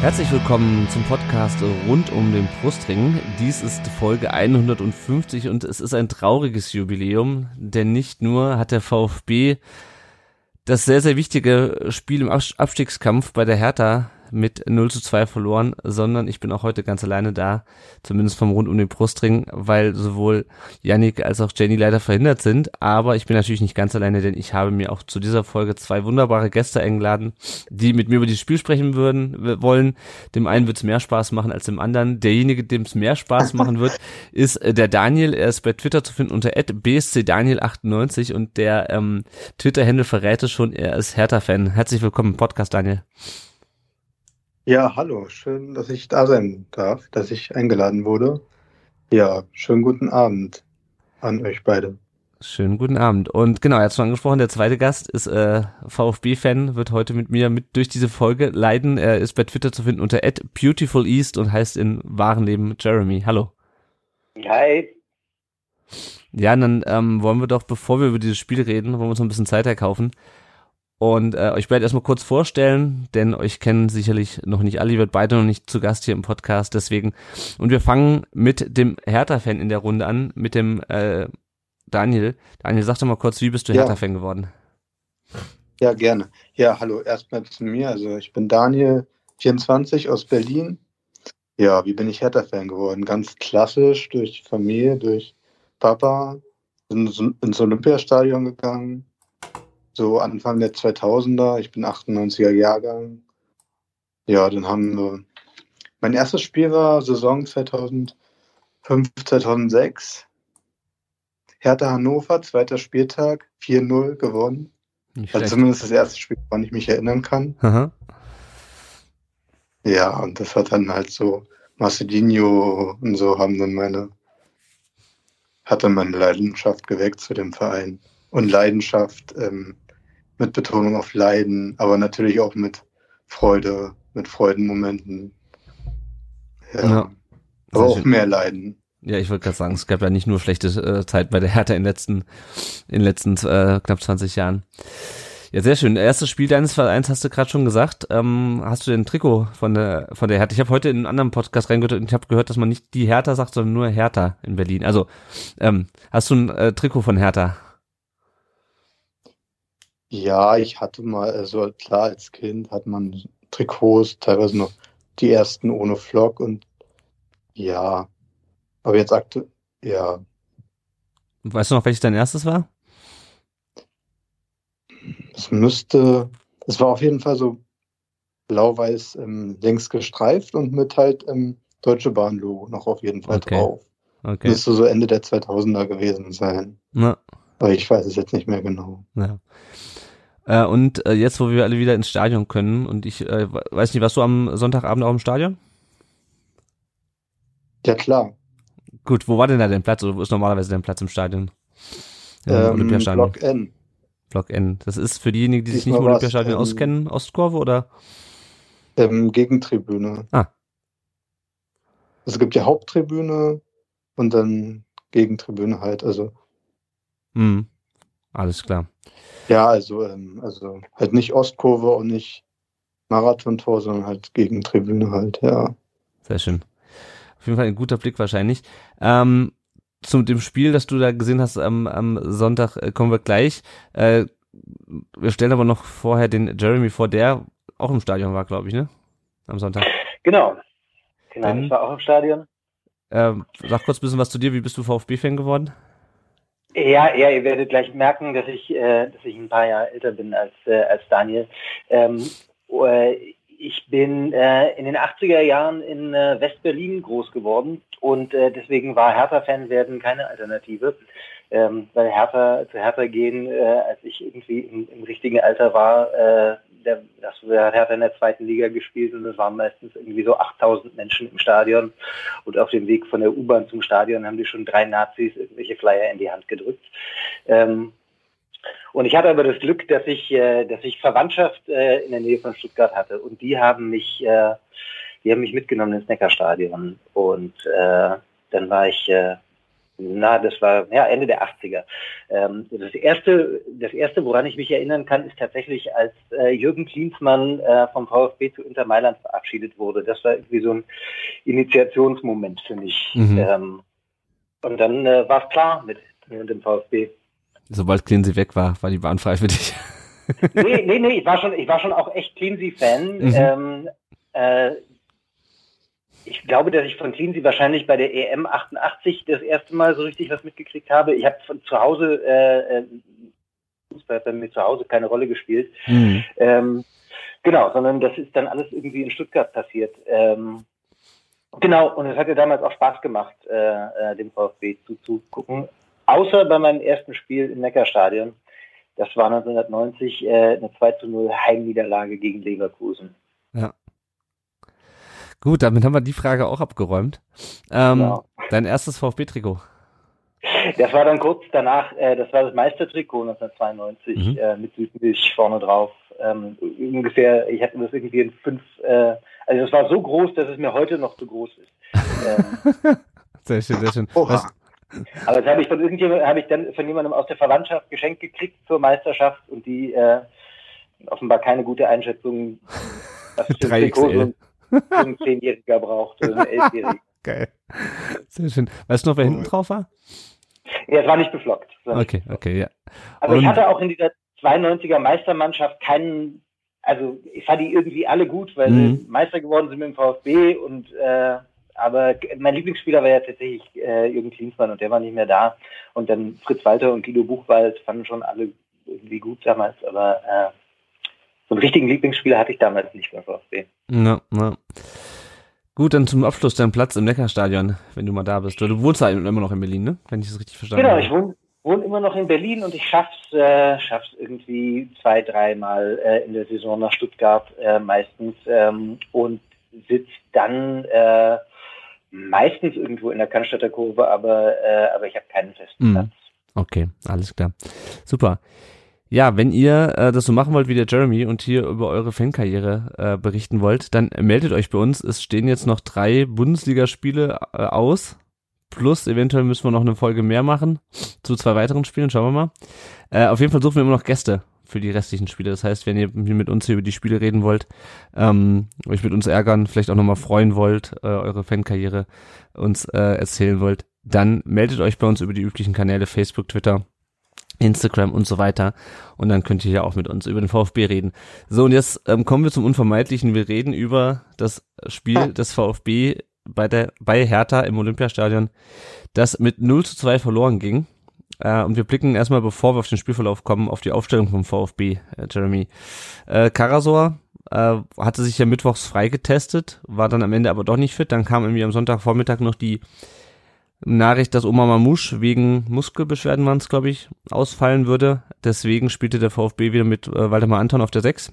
Herzlich willkommen zum Podcast rund um den Brustring. Dies ist Folge 150 und es ist ein trauriges Jubiläum, denn nicht nur hat der VfB das sehr, sehr wichtige Spiel im Abstiegskampf bei der Hertha mit 0 zu 2 verloren, sondern ich bin auch heute ganz alleine da, zumindest vom Rund um den Brustring, weil sowohl Yannick als auch Jenny leider verhindert sind, aber ich bin natürlich nicht ganz alleine, denn ich habe mir auch zu dieser Folge zwei wunderbare Gäste eingeladen, die mit mir über dieses Spiel sprechen würden, wollen. Dem einen wird es mehr Spaß machen als dem anderen. Derjenige, dem es mehr Spaß machen wird, ist äh, der Daniel. Er ist bei Twitter zu finden unter bscdaniel98 und der ähm, Twitter-Händel verrät es schon, er ist Hertha-Fan. Herzlich willkommen im Podcast, Daniel. Ja, hallo, schön, dass ich da sein darf, dass ich eingeladen wurde. Ja, schönen guten Abend an euch beide. Schönen guten Abend. Und genau, er hat schon angesprochen, der zweite Gast ist äh, VfB-Fan, wird heute mit mir mit durch diese Folge leiden. Er ist bei Twitter zu finden unter @beautifuleast und heißt in wahren Leben Jeremy. Hallo. Hi. Ja, dann ähm, wollen wir doch, bevor wir über dieses Spiel reden, wollen wir uns noch ein bisschen Zeit erkaufen. Und äh, euch werde erstmal kurz vorstellen, denn euch kennen sicherlich noch nicht alle, ihr werdet beide noch nicht zu Gast hier im Podcast, deswegen. Und wir fangen mit dem Hertha-Fan in der Runde an, mit dem äh, Daniel. Daniel, sag doch mal kurz, wie bist du Ja. Hertha-Fan geworden? Ja, gerne. Ja, hallo, erstmal zu mir. Also ich bin Daniel, 24 aus Berlin. Ja, wie bin ich Hertha-Fan geworden? Ganz klassisch, durch Familie, durch Papa, ins, ins Olympiastadion gegangen. So Anfang der 2000er, ich bin 98er Jahrgang. Ja, dann haben wir, mein erstes Spiel war Saison 2005, 2006. Hertha Hannover, zweiter Spieltag, 4-0 gewonnen. Nicht Also schlecht. zumindest das erste Spiel, woran ich mich erinnern kann. Aha. Ja, und das hat dann halt so Marcelinho und so haben dann meine, hat dann meine Leidenschaft geweckt zu dem Verein. Und Leidenschaft ähm, mit Betonung auf Leiden, aber natürlich auch mit Freude, mit Freudenmomenten. Ja. Ja, aber auch mehr Leiden. Ja, ich wollte gerade sagen, es gab ja nicht nur schlechte äh, Zeit bei der Hertha in den letzten, in den letzten äh, knapp 20 Jahren. Ja, sehr schön. Erstes Spiel deines Vereins hast du gerade schon gesagt. Ähm, hast du denn ein Trikot von der von der Hertha? Ich habe heute in einen anderen Podcast reingehört und ich habe gehört, dass man nicht die Hertha sagt, sondern nur Hertha in Berlin. Also ähm, hast du ein äh, Trikot von Hertha? Ja, ich hatte mal, also klar, als Kind hat man Trikots, teilweise noch die ersten ohne Flock und ja, aber jetzt aktuell, ja, Weißt du noch, welches dein erstes war? es müsste, es war auf jeden Fall so blau-weiß ähm, längs gestreift und mit halt ähm, Deutsche Bahn-Logo noch auf jeden Fall Okay. drauf. Okay. Müsste so Ende der 2000er gewesen sein, Na, aber ich weiß es jetzt nicht mehr genau. ja. Äh, und äh, jetzt, wo wir alle wieder ins Stadion können und ich äh, weiß nicht, warst du am Sonntagabend auch im Stadion? Ja klar, Gut, wo war denn da dein Platz oder wo ist normalerweise dein Platz im Stadion? Im ähm, Olympiastadion. Block N. Block N. Das ist für diejenigen, die sich nicht im Olympiastadion ähm, auskennen, Ostkurve oder? Ähm, Gegentribüne. Ah. Es gibt ja Haupttribüne und dann Gegentribüne halt. Also Hm. Alles klar. ja, also ähm, also halt nicht Ostkurve und nicht Marathontor, sondern halt Gegentribüne halt. Ja. Sehr schön. Auf jeden Fall ein guter Blick wahrscheinlich. Ähm, zu dem Spiel, das du da gesehen hast am, am Sonntag, äh, kommen wir gleich. Äh, wir stellen aber noch vorher den Jeremy vor, der auch im Stadion war, glaube ich, ne? Am Sonntag. Genau. Genau, Dann- ich war auch im Stadion. Ähm, sag kurz ein bisschen was zu dir. Wie bist du VfB-Fan geworden? Ja, ja, ihr werdet gleich merken, dass ich, äh, dass ich ein paar Jahre älter bin als, äh, als Daniel. Ähm, äh, ich bin äh, in den 80er Jahren in äh, West-Berlin groß geworden und äh, deswegen war Hertha-Fan werden keine Alternative. Ähm, weil Hertha zu Hertha gehen, äh, als ich irgendwie im, im richtigen Alter war, äh, der, das hat Hertha in der zweiten Liga gespielt und es waren meistens irgendwie so 8000 Menschen im Stadion. Und auf dem Weg von der U-Bahn zum Stadion haben die schon drei Nazis irgendwelche Flyer in die Hand gedrückt. Ähm, und ich hatte aber das Glück, dass ich, äh, dass ich Verwandtschaft äh, in der Nähe von Stuttgart hatte. Und die haben mich, äh, die haben mich mitgenommen ins Neckarstadion. Und äh, dann war ich äh, na, das war ja Ende der 80er. Ähm, das erste, das erste, woran ich mich erinnern kann, ist tatsächlich, als äh, Jürgen Klinsmann äh, vom VfB zu Inter Mailand verabschiedet wurde. Das war irgendwie so ein Initiationsmoment für mich. Mhm. Ähm, und dann äh, war es klar mit, mit dem VfB. Sobald Cleansy weg war, war die Bahn frei für dich. nee, nee, nee, ich war schon, ich war schon auch echt Cleansy-Fan. Mhm. Ähm, äh, glaube, dass ich von Cleansy wahrscheinlich bei der EM 88 das erste Mal so richtig was mitgekriegt habe. Ich habe von zu Hause, äh, äh, Fußball hat bei mir zu Hause keine Rolle gespielt. Mhm. Ähm, genau, sondern das ist dann alles irgendwie in Stuttgart passiert. Ähm, genau, und es hat ja damals auch Spaß gemacht, äh, äh, dem VfB zuzugucken. Außer bei meinem ersten Spiel im Neckarstadion. Das war 1990 äh, eine 2 zu 0 Heimniederlage gegen Leverkusen. Ja. Gut, damit haben wir die Frage auch abgeräumt. Ähm, genau. Dein erstes VfB-Trikot? Das war dann kurz danach, äh, das war das Meistertrikot 1992 mhm. äh, mit Südmilch vorne drauf. Ähm, ungefähr, ich hatte das irgendwie in fünf, äh, also es war so groß, dass es mir heute noch zu groß ist. Ähm, sehr schön, sehr schön. Was, aber das habe ich von irgendjemandem, habe ich dann von jemandem aus der Verwandtschaft geschenkt gekriegt zur Meisterschaft und die äh, offenbar keine gute Einschätzung, was für ein Trikot ein Zehnjähriger braucht oder ein Elfjähriger. Geil. Sehr schön. Weißt du noch, wer hinten drauf war? Ja, es war nicht beflockt. Okay, okay, ja. Also und ich hatte auch in dieser 92er Meistermannschaft keinen, also ich fand die irgendwie alle gut, weil mhm. sie Meister geworden sind mit dem VfB und äh, aber mein Lieblingsspieler war ja tatsächlich äh, Jürgen Klinsmann und der war nicht mehr da. Und dann Fritz Walter und Guido Buchwald fanden schon alle irgendwie gut damals, aber äh, so einen richtigen Lieblingsspieler hatte ich damals nicht beim VfB. Na, na. Gut, dann zum Abschluss dein Platz im Neckarstadion, wenn du mal da bist. Du wohnst ja immer noch in Berlin, ne? Wenn ich das richtig verstanden genau, habe. Genau, ich wohne, wohne immer noch in Berlin und ich schaff's, äh, schaff's irgendwie zwei, dreimal äh, in der Saison nach Stuttgart äh, meistens ähm, und sitze dann äh, meistens irgendwo in der Cannstatter Kurve, aber, äh, aber ich habe keinen festen mhm. Platz. Okay, alles klar. Super. Ja, wenn ihr äh, das so machen wollt wie der Jeremy und hier über eure Fankarriere äh, berichten wollt, dann meldet euch bei uns. Es stehen jetzt noch drei Bundesligaspiele äh, aus. Plus eventuell müssen wir noch eine Folge mehr machen zu zwei weiteren Spielen. Schauen wir mal. Äh, auf jeden Fall suchen wir immer noch Gäste für die restlichen Spiele. Das heißt, wenn ihr mit uns hier über die Spiele reden wollt, ähm, euch mit uns ärgern, vielleicht auch nochmal freuen wollt, äh, eure Fankarriere uns äh, erzählen wollt, dann meldet euch bei uns über die üblichen Kanäle Facebook, Twitter Instagram und so weiter. Und dann könnt ihr ja auch mit uns über den VfB reden. So, und jetzt ähm, kommen wir zum Unvermeidlichen. Wir reden über das Spiel des VfB bei der, bei Hertha im Olympiastadion, das mit 0 zu 2 verloren ging. Äh, und wir blicken erstmal, bevor wir auf den Spielverlauf kommen, auf die Aufstellung vom VfB, äh, Jeremy. Äh, Karasor äh, hatte sich ja mittwochs freigetestet, war dann am Ende aber doch nicht fit. Dann kam irgendwie am Sonntagvormittag noch die Nachricht, dass Oma Mamouche wegen Muskelbeschwerden waren es, glaube ich, ausfallen würde. Deswegen spielte der VfB wieder mit äh, Waldemar Anton auf der 6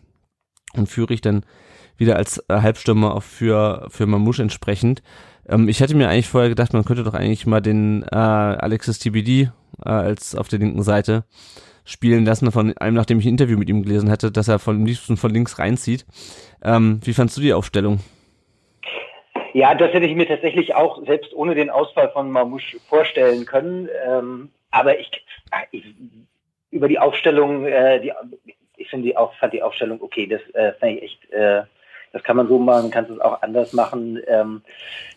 und Führig dann wieder als äh, Halbstürmer für, für Mamouche entsprechend. Ähm, ich hätte mir eigentlich vorher gedacht, man könnte doch eigentlich mal den äh, Alexis TBD äh, als auf der linken Seite spielen lassen, von einem, nachdem ich ein Interview mit ihm gelesen hatte, dass er von liebsten von links reinzieht. Ähm, wie fandst du die Aufstellung? Ja, das hätte ich mir tatsächlich auch selbst ohne den Ausfall von Mamouche vorstellen können. Ähm, aber ich, ich, über die Aufstellung, äh, die, ich finde die auch, fand die Aufstellung okay. Das äh, fand ich echt, äh, das kann man so machen, kann es auch anders machen. Ähm,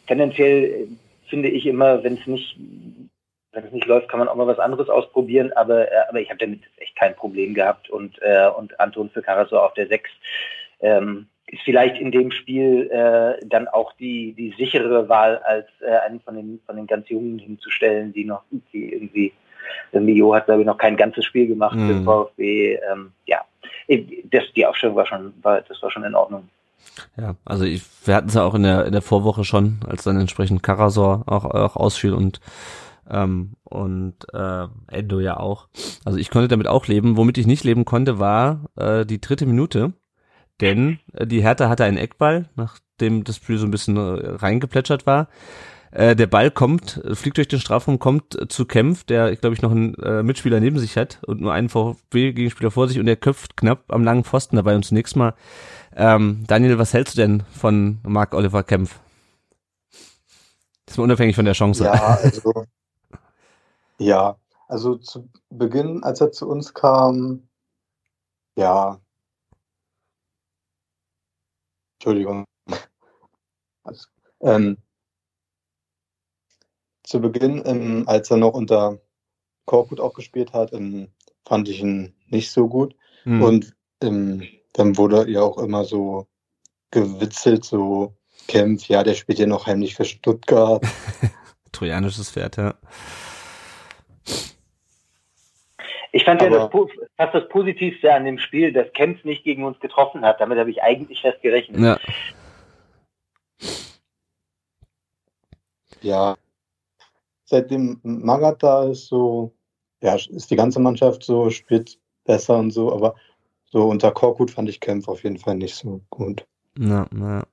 tendenziell finde ich immer, wenn es nicht, wenn es nicht läuft, kann man auch mal was anderes ausprobieren. Aber, äh, aber ich habe damit echt kein Problem gehabt und äh, und Anton für Karaso auf der 6. Ähm, ist vielleicht in dem Spiel äh, dann auch die, die sichere Wahl, als äh, einen von den, von den ganz Jungen hinzustellen, die noch, die irgendwie, der Mio hat, glaube ich, noch kein ganzes Spiel gemacht mhm. für VfB. Ähm, ja, das, die Aufstellung war schon, war, das war schon in Ordnung. Ja, also ich, wir hatten es ja auch in der in der Vorwoche schon, als dann entsprechend Karasor auch, auch ausfiel und ähm, und äh, Endo ja auch. Also ich konnte damit auch leben. Womit ich nicht leben konnte, war äh, die dritte Minute, denn äh, die Hertha hatte einen Eckball, nachdem das Spiel so ein bisschen äh, reingeplätschert war. Äh, der Ball kommt, fliegt durch den Strafraum, kommt äh, zu Kempf, der, glaube ich, noch einen äh, Mitspieler neben sich hat und nur einen VfB-Gegenspieler vor sich und der köpft knapp am langen Pfosten dabei. Und zunächst mal, ähm, Daniel, was hältst du denn von Marc Oliver Kempf? Das ist mal unabhängig von der Chance. Ja, also, ja, also zu Beginn, als er zu uns kam, ja, Entschuldigung. Also, ähm, zu Beginn, ähm, als er noch unter Korkut auch gespielt hat, ähm, fand ich ihn nicht so gut. Mhm. Und ähm, dann wurde ja auch immer so gewitzelt, so Kempf, ja, der spielt ja noch heimlich für Stuttgart. Trojanisches Pferd, ja. Ich fand Aber, ja das, fast das Positivste an dem Spiel, dass Kempf nicht gegen uns getroffen hat. Damit habe ich eigentlich fest gerechnet. Ja. Ja, seitdem Magath da ist, so, ja, ist die ganze Mannschaft so, spielt besser und so, aber so unter Korkut fand ich Kempf auf jeden Fall nicht so gut. Na, na.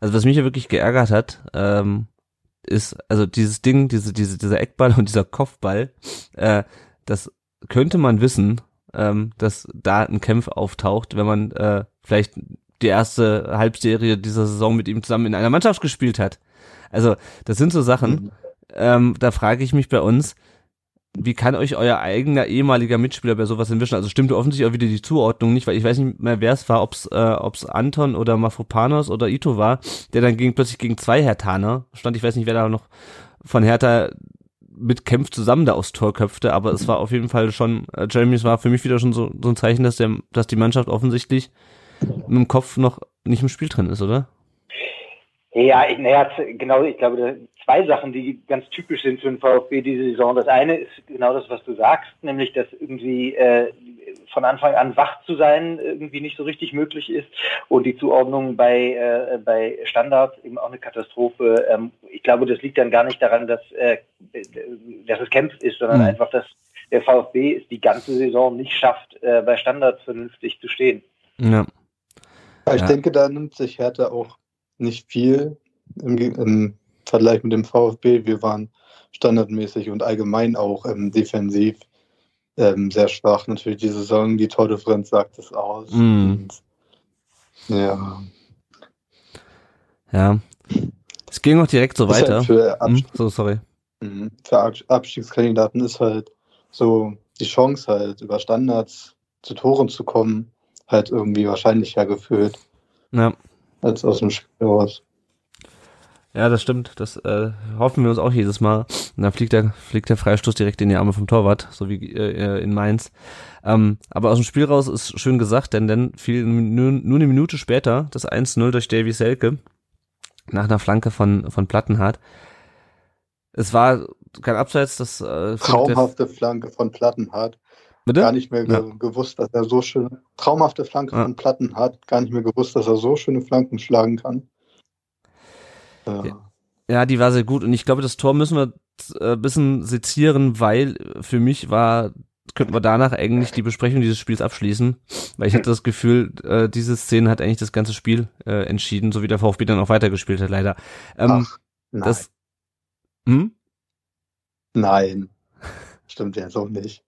Also was mich ja wirklich geärgert hat, ähm, ist, also dieses Ding, diese, diese, dieser Eckball und dieser Kopfball, äh, das könnte man wissen, ähm, dass da ein Kämpf auftaucht, wenn man äh, vielleicht die erste Halbserie dieser Saison mit ihm zusammen in einer Mannschaft gespielt hat. Also das sind so Sachen, mhm ähm, da frage ich mich bei uns, wie kann euch euer eigener ehemaliger Mitspieler bei sowas entwischen? Also stimmt offensichtlich auch wieder die Zuordnung nicht, weil ich weiß nicht mehr, wer es war, ob es äh, ob's Anton oder Mafropanos oder Ito war, der dann gegen, plötzlich gegen zwei Hertaner stand. Ich weiß nicht, wer da noch von Hertha mit Kempf zusammen da aufs Tor köpfte, aber es war auf jeden Fall schon, äh, Jeremy, war für mich wieder schon so, so ein Zeichen, dass, der, dass die Mannschaft offensichtlich mit dem Kopf noch nicht im Spiel drin ist, oder? Ja, naja, genau, ich glaube, zwei Sachen, die ganz typisch sind für den VfB diese Saison. Das eine ist genau das, was du sagst, nämlich, dass irgendwie äh, von Anfang an wach zu sein irgendwie nicht so richtig möglich ist und die Zuordnung bei, äh, bei Standards eben auch eine Katastrophe. Ähm, ich glaube, das liegt dann gar nicht daran, dass, äh, dass es kämpft ist, sondern mhm. einfach, dass der VfB es die ganze Saison nicht schafft, äh, bei Standards vernünftig zu stehen. Ja. Ich ja. denke, da nimmt sich Hertha auch nicht viel im, im, Vergleich mit dem VfB. Wir waren standardmäßig und allgemein auch ähm, defensiv ähm, sehr schwach. Natürlich die Saison, die Tordifferenz sagt es aus. Mm. Und, ja. Ja. Es ging auch direkt so ist weiter. Halt für hm? So, sorry. Mhm. Für Abstiegskandidaten ist halt so die Chance halt über Standards zu Toren zu kommen, halt irgendwie wahrscheinlicher gefühlt. Ja als aus dem Spiel raus. Ja, das stimmt. Das äh, hoffen wir uns auch jedes Mal. Und dann fliegt der, fliegt der Freistoß direkt in die Arme vom Torwart, so wie äh, in Mainz. Ähm, aber aus dem Spiel raus ist schön gesagt, denn dann fiel nur, nur eine Minute später das 1-0 durch Davy Selke nach einer Flanke von, von Plattenhardt. Es war kein Abseits, das äh, traumhafte Flanke von Plattenhardt. Bitte? Gar nicht mehr ja. gewusst, dass er so schöne, traumhafte Flanke ja. von Platten hat. Gar nicht mehr gewusst, dass er so schöne Flanken schlagen kann. Ja. ja, die war sehr gut. Und ich glaube, das Tor müssen wir äh, ein bisschen sezieren, weil für mich war, könnten wir danach eigentlich die Besprechung dieses Spiels abschließen, weil ich hatte das Gefühl, äh, diese Szene hat eigentlich das ganze Spiel äh, entschieden, so wie der VfB dann auch weitergespielt hat, leider. Ähm, Ach, nein. Das, hm? Nein. Stimmt ja so nicht.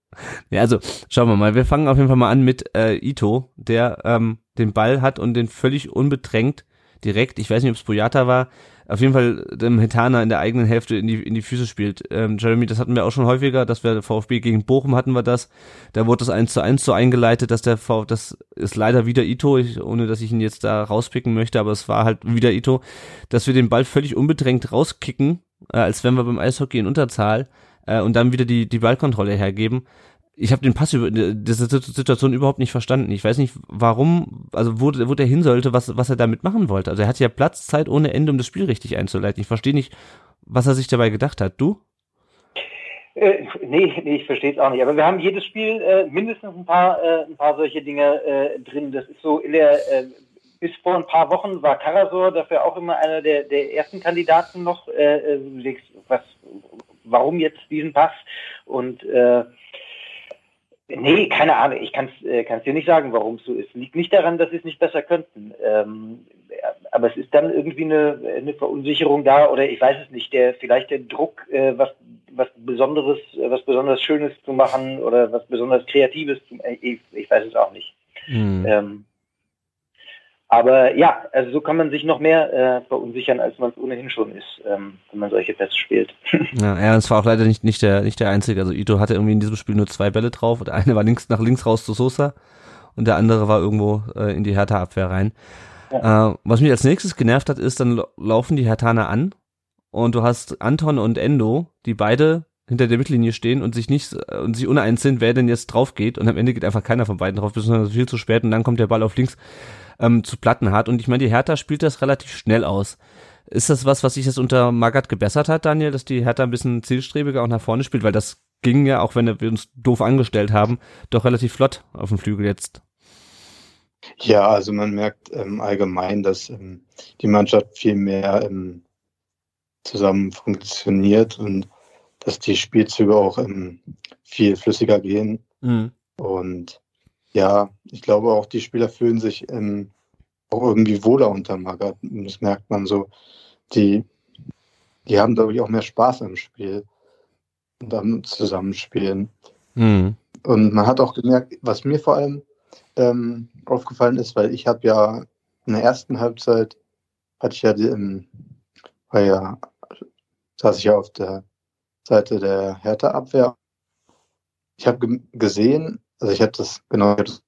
Ja, also schauen wir mal. Wir fangen auf jeden Fall mal an mit äh, Ito, der ähm, den Ball hat und den völlig unbedrängt direkt, ich weiß nicht, ob es Boyata war, auf jeden Fall dem Hetana in der eigenen Hälfte in die, in die Füße spielt. Ähm, Jeremy, das hatten wir auch schon häufiger, dass wir VfB gegen Bochum hatten wir das. Da wurde das 1 zu 1 so eingeleitet, dass der V, das ist leider wieder Ito, ich, ohne dass ich ihn jetzt da rauspicken möchte, aber es war halt wieder Ito, dass wir den Ball völlig unbedrängt rauskicken, äh, als wenn wir beim Eishockey in Unterzahl äh, und dann wieder die, die Ballkontrolle hergeben. Ich habe den Pass über diese Situation überhaupt nicht verstanden. Ich weiß nicht, warum, also wo, wo der hin sollte, was, was er damit machen wollte. Also er hat ja Platz, Zeit ohne Ende, um das Spiel richtig einzuleiten. Ich verstehe nicht, was er sich dabei gedacht hat. Du? Äh, nee, nee, ich verstehe es auch nicht. Aber wir haben jedes Spiel äh, mindestens ein paar, äh, ein paar solche Dinge äh, drin. Das ist so in der, äh, bis vor ein paar Wochen war Karasor dafür auch immer einer der, der ersten Kandidaten noch. Äh, äh was, warum jetzt diesen Pass? Und äh, Nee, keine Ahnung. Ich kann es äh, dir nicht sagen, warum es so ist. Liegt nicht daran, dass sie es nicht besser könnten. Ähm, aber es ist dann irgendwie eine, eine Verunsicherung da oder ich weiß es nicht. Der vielleicht der Druck, äh, was was Besonderes, äh, was besonders Schönes zu machen oder was besonders Kreatives zu. Äh, ich, ich weiß es auch nicht. Mhm. Ähm, aber ja, also so kann man sich noch mehr äh, verunsichern, als man es ohnehin schon ist, ähm, wenn man solche Tests spielt. ja, ja, es war auch leider nicht, nicht, der, nicht der einzige. Also Ito hatte irgendwie in diesem Spiel nur zwei Bälle drauf. Der eine war links nach links raus zu Sosa und der andere war irgendwo äh, in die Hertha-Abwehr rein. Ja. Äh, was mich als nächstes genervt hat, ist, dann laufen die Hertaner an und du hast Anton und Endo, die beide hinter der Mittellinie stehen und sich nicht und sich uneins sind, wer denn jetzt drauf geht und am Ende geht einfach keiner von beiden drauf, beziehungsweise viel zu spät und dann kommt der Ball auf links ähm, zu platten hat. Und ich meine, die Hertha spielt das relativ schnell aus. Ist das was, was sich jetzt unter Magath gebessert hat, Daniel, dass die Hertha ein bisschen zielstrebiger auch nach vorne spielt? Weil das ging ja, auch wenn wir uns doof angestellt haben, doch relativ flott auf dem Flügel jetzt. Ja, also man merkt ähm, allgemein, dass ähm, die Mannschaft viel mehr ähm, zusammen funktioniert und dass die Spielzüge auch ähm, viel flüssiger gehen. Mhm. Und ja, ich glaube auch, die Spieler fühlen sich ähm, auch irgendwie wohler unter Magath. Das merkt man so. Die, die haben, glaube ich, auch mehr Spaß im Spiel und am Zusammenspielen. Mhm. Und man hat auch gemerkt, was mir vor allem ähm, aufgefallen ist, weil ich habe ja in der ersten Halbzeit hatte ich ja, die, ähm, war ja saß ich ja auf der Seite der Hertha-Abwehr. Ich habe gesehen, also ich habe das genau. Und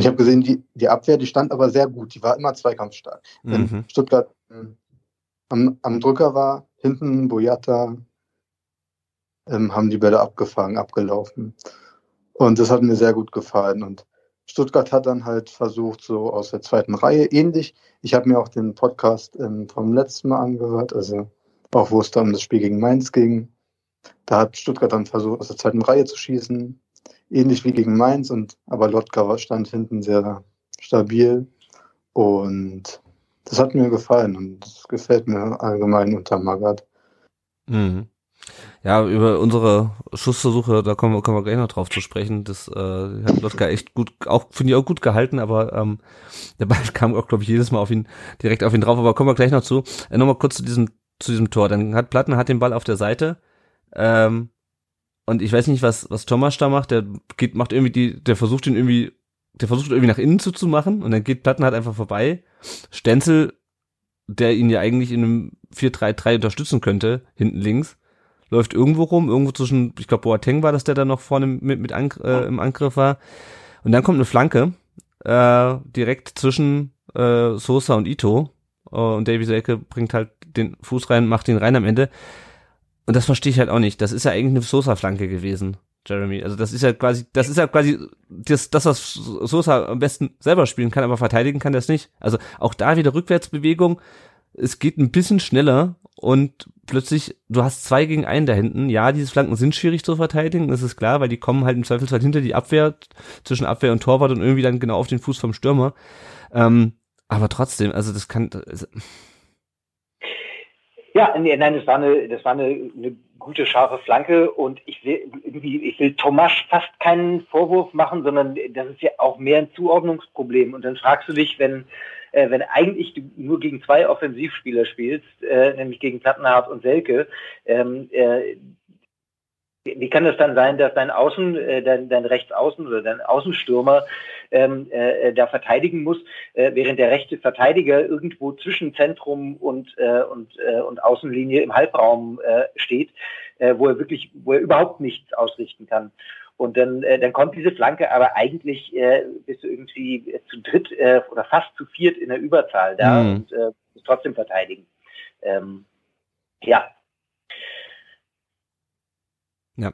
ich habe gesehen, die, die Abwehr, die stand aber sehr gut. Die war immer zweikampfstark. Mhm. Wenn Stuttgart ähm, am, am Drücker war, hinten Boyata, ähm, haben die Bälle abgefangen, abgelaufen. Und das hat mir sehr gut gefallen. Und Stuttgart hat dann halt versucht, so aus der zweiten Reihe ähnlich. Ich habe mir auch den Podcast ähm, vom letzten Mal angehört, also auch wo es da um das Spiel gegen Mainz ging. Da hat Stuttgart dann versucht, aus der zweiten Reihe zu schießen, ähnlich wie gegen Mainz, und aber Lotka stand hinten sehr stabil. Und das hat mir gefallen und das gefällt mir allgemein unter Magath. Mhm. Ja, über unsere Schussversuche, da kommen wir, kommen wir gleich noch drauf zu sprechen. Das äh, hat Lotka echt gut, auch finde ich auch gut gehalten, aber ähm, der Ball kam auch, glaube ich, jedes Mal auf ihn, direkt auf ihn drauf, aber kommen wir gleich noch zu. Äh, Nochmal kurz zu diesem, zu diesem Tor. Dann hat Platten hat den Ball auf der Seite ähm, und ich weiß nicht, was, was Thomas da macht. Der geht, macht irgendwie die, der versucht ihn irgendwie, der versucht irgendwie nach innen zuzumachen und dann geht Platten halt einfach vorbei. Stenzel, der ihn ja eigentlich in einem 4-3-3 unterstützen könnte, hinten links, läuft irgendwo rum, irgendwo zwischen, ich glaube, Boateng war das, der da noch vorne mit, mit Ang äh, im Angriff war. Und dann kommt eine Flanke, äh, direkt zwischen äh, Sosa und Ito. Uh, und Davy Selke bringt halt den Fuß rein, macht ihn rein am Ende. Und das verstehe ich halt auch nicht. Das ist ja eigentlich eine Sosa-Flanke gewesen, Jeremy. Also das ist ja quasi, das ist ja quasi das, das, was Sosa am besten selber spielen kann, aber verteidigen kann das nicht. Also auch da wieder Rückwärtsbewegung. Es geht ein bisschen schneller und plötzlich, du hast zwei gegen einen da hinten. Ja, diese Flanken sind schwierig zu verteidigen, das ist klar, weil die kommen halt im Zweifelsfall hinter die Abwehr, zwischen Abwehr und Torwart und irgendwie dann genau auf den Fuß vom Stürmer. Ähm, aber trotzdem, also das kann, also, ja, nee, nein, das war eine, das war eine, eine gute scharfe Flanke und ich will irgendwie, ich will Thomas fast keinen Vorwurf machen, sondern das ist ja auch mehr ein Zuordnungsproblem. Und dann fragst du dich, wenn äh, wenn eigentlich du nur gegen zwei Offensivspieler spielst, äh, nämlich gegen Plattenhardt und Selke, ähm, äh, wie kann das dann sein, dass dein Außen, äh, dein, dein Rechtsaußen oder dein Außenstürmer ähm, äh, da verteidigen muss, äh, während der rechte Verteidiger irgendwo zwischen Zentrum und, äh, und, äh, und Außenlinie im Halbraum äh, steht, äh, wo er wirklich, wo er überhaupt nichts ausrichten kann. Und dann, äh, dann kommt diese Flanke, aber eigentlich äh, bist du irgendwie zu dritt äh, oder fast zu viert in der Überzahl da mhm. und äh, musst trotzdem verteidigen. Ähm, ja, ja.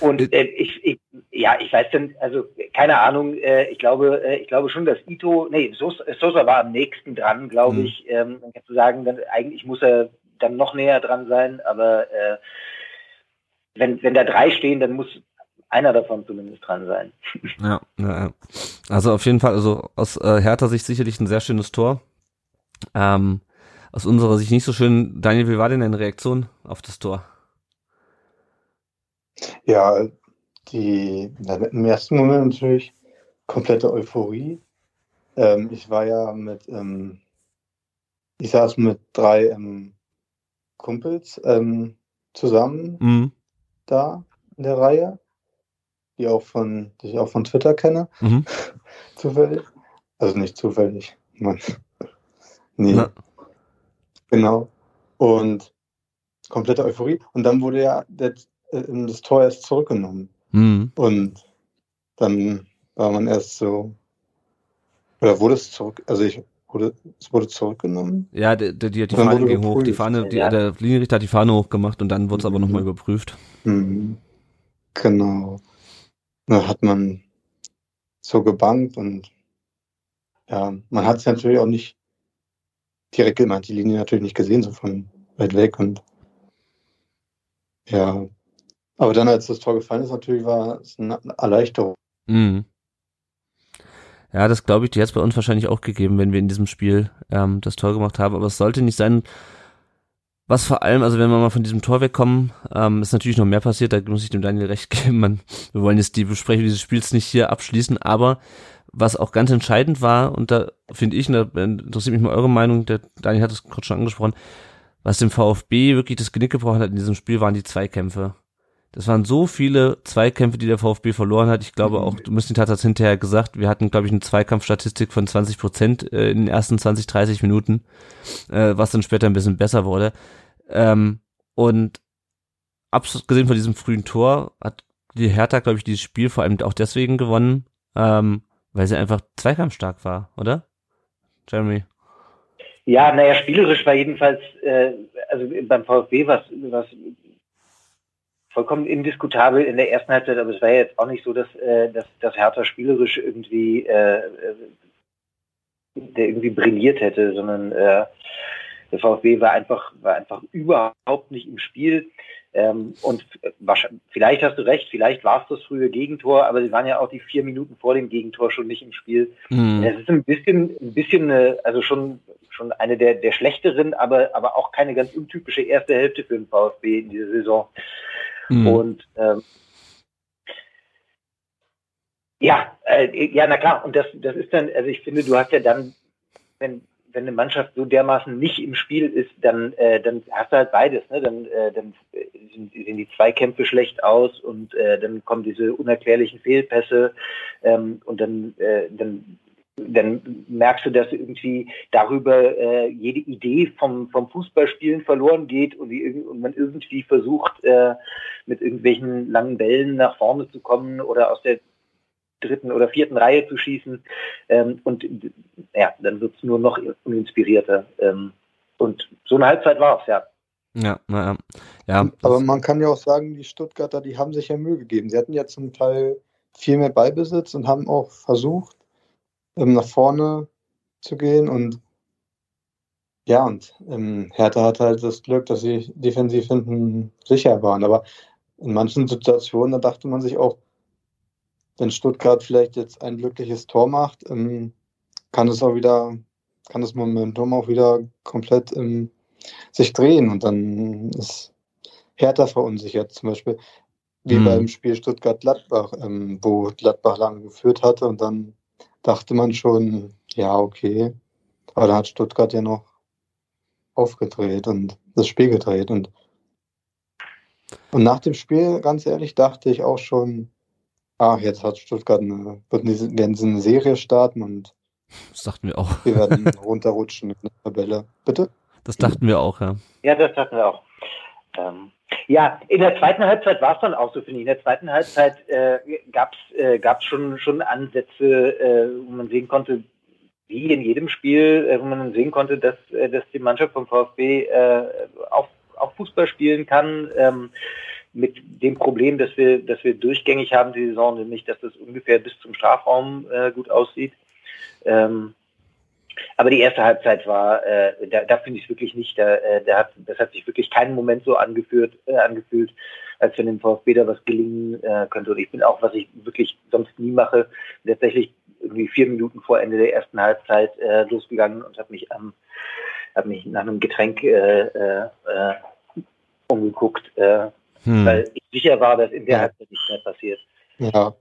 Und äh, ich, ich, ja, ich weiß dann, also keine Ahnung, äh, ich glaube, äh, ich glaube schon, dass Ito, nee, Sosa, Sosa war am nächsten dran, glaube mhm. ich. Ähm, dann kannst du sagen, dann, eigentlich muss er dann noch näher dran sein, aber äh, wenn, wenn da drei stehen, dann muss einer davon zumindest dran sein. Ja, ja, also auf jeden Fall, also aus äh, Hertha Sicht sicherlich ein sehr schönes Tor. Ähm, aus unserer Sicht nicht so schön. Daniel, wie war denn deine Reaktion auf das Tor? Ja, die im ersten Moment natürlich komplette Euphorie. Ähm, ich war ja mit, ähm, ich saß mit drei ähm, Kumpels ähm, zusammen Mhm. da in der Reihe, die auch von, die ich auch von Twitter kenne, Mhm. zufällig. Also nicht zufällig, Mann. Nee, Na, genau. Und komplette Euphorie. Und dann wurde ja äh, das Tor erst zurückgenommen. mhm. Und dann war man erst so, oder wurde es zurück, also ich wurde, es wurde zurückgenommen. Ja, die, die, die, die Fahne ging hoch, die. Fahne, die, Ja. der Linienrichter hat die Fahne hochgemacht und dann wurde es aber Mhm. nochmal überprüft. Mhm. Genau. Da hat man so gebankt und ja, man hat es natürlich auch nicht direkt, man hat die Linie natürlich nicht gesehen, so von weit weg und ja. Aber dann, als das Tor gefallen ist, natürlich war es eine Erleichterung. Mhm. Ja, das glaube ich, die hat es bei uns wahrscheinlich auch gegeben, wenn wir in diesem Spiel ähm, das Tor gemacht haben. Aber es sollte nicht sein, was vor allem, also wenn wir mal von diesem Tor wegkommen, ähm, ist natürlich noch mehr passiert, da muss ich dem Daniel recht geben. Man, wir wollen jetzt die Besprechung dieses Spiels nicht hier abschließen, aber was auch ganz entscheidend war, und da finde ich, und da interessiert mich mal eure Meinung, der Daniel hat es gerade schon angesprochen, was dem VfB wirklich das Genick gebrochen hat in diesem Spiel, waren die Zweikämpfe. Das waren so viele Zweikämpfe, die der VfB verloren hat. Ich glaube auch, du Müslit hat das hinterher gesagt, wir hatten, glaube ich, eine Zweikampfstatistik von 20 Prozent äh, in den ersten 20, 30 Minuten, äh, was dann später ein bisschen besser wurde. Ähm, und abgesehen von diesem frühen Tor hat die Hertha, glaube ich, dieses Spiel vor allem auch deswegen gewonnen, ähm, weil sie einfach zweikampfstark war, oder? Jeremy. Ja, naja, spielerisch war jedenfalls, äh, also beim VfB was, was vollkommen indiskutabel in der ersten Halbzeit, aber es war ja jetzt auch nicht so, dass, äh, dass, dass Hertha spielerisch irgendwie, äh, äh, der irgendwie brilliert hätte, sondern äh, der VfB war einfach, war einfach überhaupt nicht im Spiel. Ähm, und vielleicht hast du recht, vielleicht war es das frühe Gegentor, aber sie waren ja auch die vier Minuten vor dem Gegentor schon nicht im Spiel. Mhm. Es ist ein bisschen, ein bisschen, also schon, schon eine der, der schlechteren, aber, aber auch keine ganz untypische erste Hälfte für den VfB in dieser Saison. Mhm. Und ähm, ja, äh, ja, na klar. Und das, das ist dann, also ich finde, du hast ja dann, wenn, wenn eine Mannschaft so dermaßen nicht im Spiel ist, dann, äh, dann hast du halt beides. Ne? Dann, äh, dann sind, sehen die Zweikämpfe schlecht aus und äh, dann kommen diese unerklärlichen Fehlpässe ähm, und dann, äh, dann dann merkst du, dass irgendwie darüber äh, jede Idee vom, vom Fußballspielen verloren geht und, die, und man irgendwie versucht, äh, mit irgendwelchen langen Bällen nach vorne zu kommen oder aus der dritten oder vierten Reihe zu schießen. Ähm, und ja, dann wird's nur noch uninspirierter. Ähm, und so eine Halbzeit war es, ja. Ja, naja. Ja, Aber man kann ja auch sagen, die Stuttgarter, die haben sich ja Mühe gegeben. Sie hatten ja zum Teil viel mehr Ballbesitz und haben auch versucht, ähm, nach vorne zu gehen. Und ja, und ähm, Hertha hat halt das Glück, dass sie defensiv hinten sicher waren. Aber in manchen Situationen, da dachte man sich auch, wenn Stuttgart vielleicht jetzt ein glückliches Tor macht, ähm, kann es auch wieder, kann das Momentum auch wieder komplett ähm, sich drehen und dann ist Hertha verunsichert. Zum Beispiel wie Mhm. beim Spiel Stuttgart-Gladbach, ähm, wo Gladbach lange geführt hatte und dann dachte man schon, ja, okay. Aber da hat Stuttgart ja noch aufgedreht und das Spiel gedreht. Und, und nach dem Spiel, ganz ehrlich, dachte ich auch schon, ah, jetzt hat Stuttgart eine, werden sie eine Serie starten und das dachten wir auch. wir werden runterrutschen in der Tabelle. Bitte? Das dachten wir auch, ja. Ja, das hatten wir auch. Ähm, ja, in der zweiten Halbzeit war es dann auch so, finde ich. In der zweiten Halbzeit äh, gab es äh, gab's schon, schon Ansätze, äh, wo man sehen konnte, wie in jedem Spiel, äh, wo man sehen konnte, dass, äh, dass die Mannschaft vom VfB äh, auch, auch Fußball spielen kann. Ähm, mit dem Problem, dass wir, dass wir durchgängig haben die Saison, nämlich dass das ungefähr bis zum Strafraum äh, gut aussieht. Ähm, aber die erste Halbzeit war, äh, da, da finde ich es wirklich nicht, da, äh, da hat, das hat sich wirklich keinen Moment so angeführt, äh, angefühlt, als wenn dem VfB da was gelingen äh, könnte. Und ich bin auch, was ich wirklich sonst nie mache, tatsächlich irgendwie vier Minuten vor Ende der ersten Halbzeit äh, losgegangen und habe mich am habe mich nach einem Getränk äh, äh, äh umgeguckt, äh, hm. weil ich sicher war, dass in der Halbzeit nichts mehr passiert. Ja,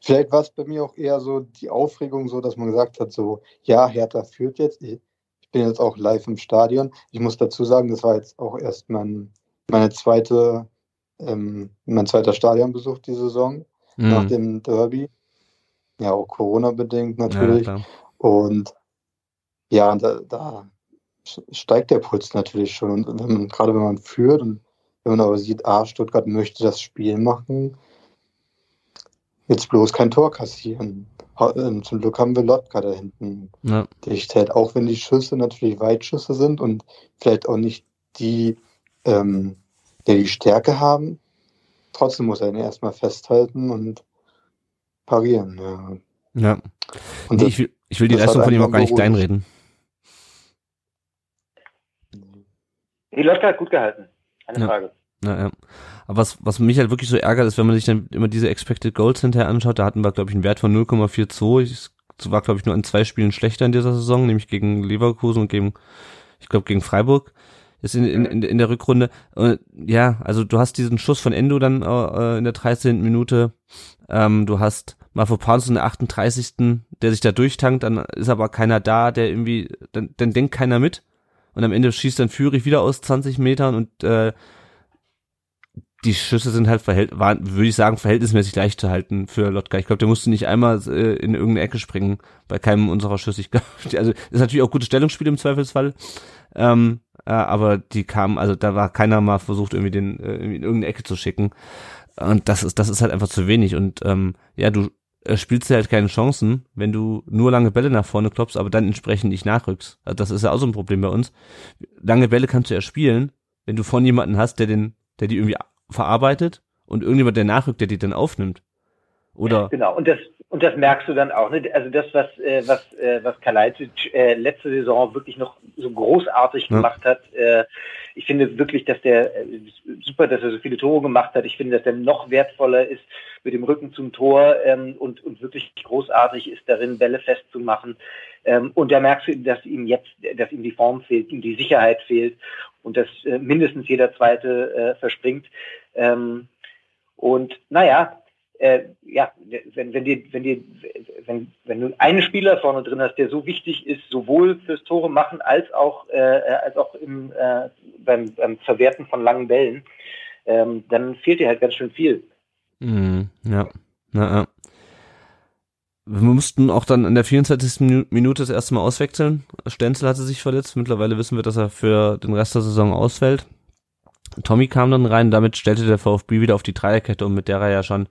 vielleicht war es bei mir auch eher so die Aufregung, so dass man gesagt hat, so ja, Hertha führt jetzt. Ich bin jetzt auch live im Stadion. Ich muss dazu sagen, das war jetzt auch erst mein, meine zweite, ähm, mein zweiter Stadionbesuch die Saison hm. nach dem Derby. Ja, auch Corona-bedingt natürlich. Ja, und ja, da, da steigt der Puls natürlich schon. Und wenn man, gerade wenn man führt und wenn man aber sieht, ah, Stuttgart möchte das Spiel machen, jetzt bloß kein Tor kassieren. Ähm, zum Glück haben wir Lotka da hinten ja. dicht hält, auch wenn die Schüsse natürlich Weitschüsse sind und vielleicht auch nicht die, ähm, die, die Stärke haben. Trotzdem muss er ihn erstmal festhalten und parieren. Ja. ja. Und nee, das, ich will, ich will die Leistung von ihm auch gar nicht kleinreden. Die Lotka hat gut gehalten. Keine ja. Frage. Ja, ja. Aber was, was mich halt wirklich so ärgert, ist, wenn man sich dann immer diese Expected Goals hinterher anschaut, da hatten wir, glaube ich, einen Wert von 0,42. Das war, glaube ich, nur in zwei Spielen schlechter in dieser Saison, nämlich gegen Leverkusen und gegen, ich glaube, gegen Freiburg. Ist in, in, in der Rückrunde. Und ja, also du hast diesen Schuss von Endo dann äh, in der 13. Minute. Ähm, du hast Mafropanos in der 38. der sich da durchtankt, dann ist aber keiner da, der irgendwie, dann, dann denkt keiner mit. Und am Ende schießt dann Führig wieder aus 20 Metern und äh, die Schüsse sind halt verhält, waren, würde ich sagen, verhältnismäßig leicht zu halten für Lotka. Ich glaube, der musste nicht einmal äh, in irgendeine Ecke springen bei keinem unserer Schüsse. Ich glaube, also ist natürlich auch gutes Stellungsspiel im Zweifelsfall. Ähm, äh, aber die kamen, also da war keiner mal versucht, irgendwie den äh, in irgendeine Ecke zu schicken. Und das ist, das ist halt einfach zu wenig. Und ähm, ja, du äh, spielst du halt keine Chancen, wenn du nur lange Bälle nach vorne klopfst, aber dann entsprechend nicht nachrückst. Also das ist ja auch so ein Problem bei uns. Lange Bälle kannst du ja spielen, wenn du von jemanden hast, der den, der die irgendwie verarbeitet und irgendjemand, der nachrückt, der die dann aufnimmt. Oder? Genau, und das, und das merkst du dann auch. Ne? Also das, was, äh, was, äh, was Kalajdzic äh, letzte Saison wirklich noch so großartig ja. gemacht hat. Äh, ich finde wirklich, dass der äh, super, dass er so viele Tore gemacht hat. Ich finde, dass er noch wertvoller ist mit dem Rücken zum Tor ähm, und, und wirklich großartig ist darin, Bälle festzumachen. Ähm, und da merkst du, dass ihm jetzt, dass ihm die Form fehlt, ihm die Sicherheit fehlt und dass äh, mindestens jeder zweite äh, verspringt. Ähm, und naja, äh, ja, wenn, wenn, dir, wenn, dir, wenn, wenn du einen Spieler vorne drin hast, der so wichtig ist, sowohl fürs Tore machen als auch, äh, als auch im, äh, beim, beim Verwerten von langen Bällen, ähm, dann fehlt dir halt ganz schön viel. Mm, ja, na, ja. Wir mussten auch dann in der 24. Minute das erste Mal auswechseln. Stenzel hatte sich verletzt. Mittlerweile wissen wir, dass er für den Rest der Saison ausfällt. Tommy kam dann rein, damit stellte der VfB wieder auf die Dreierkette um, mit der er ja schon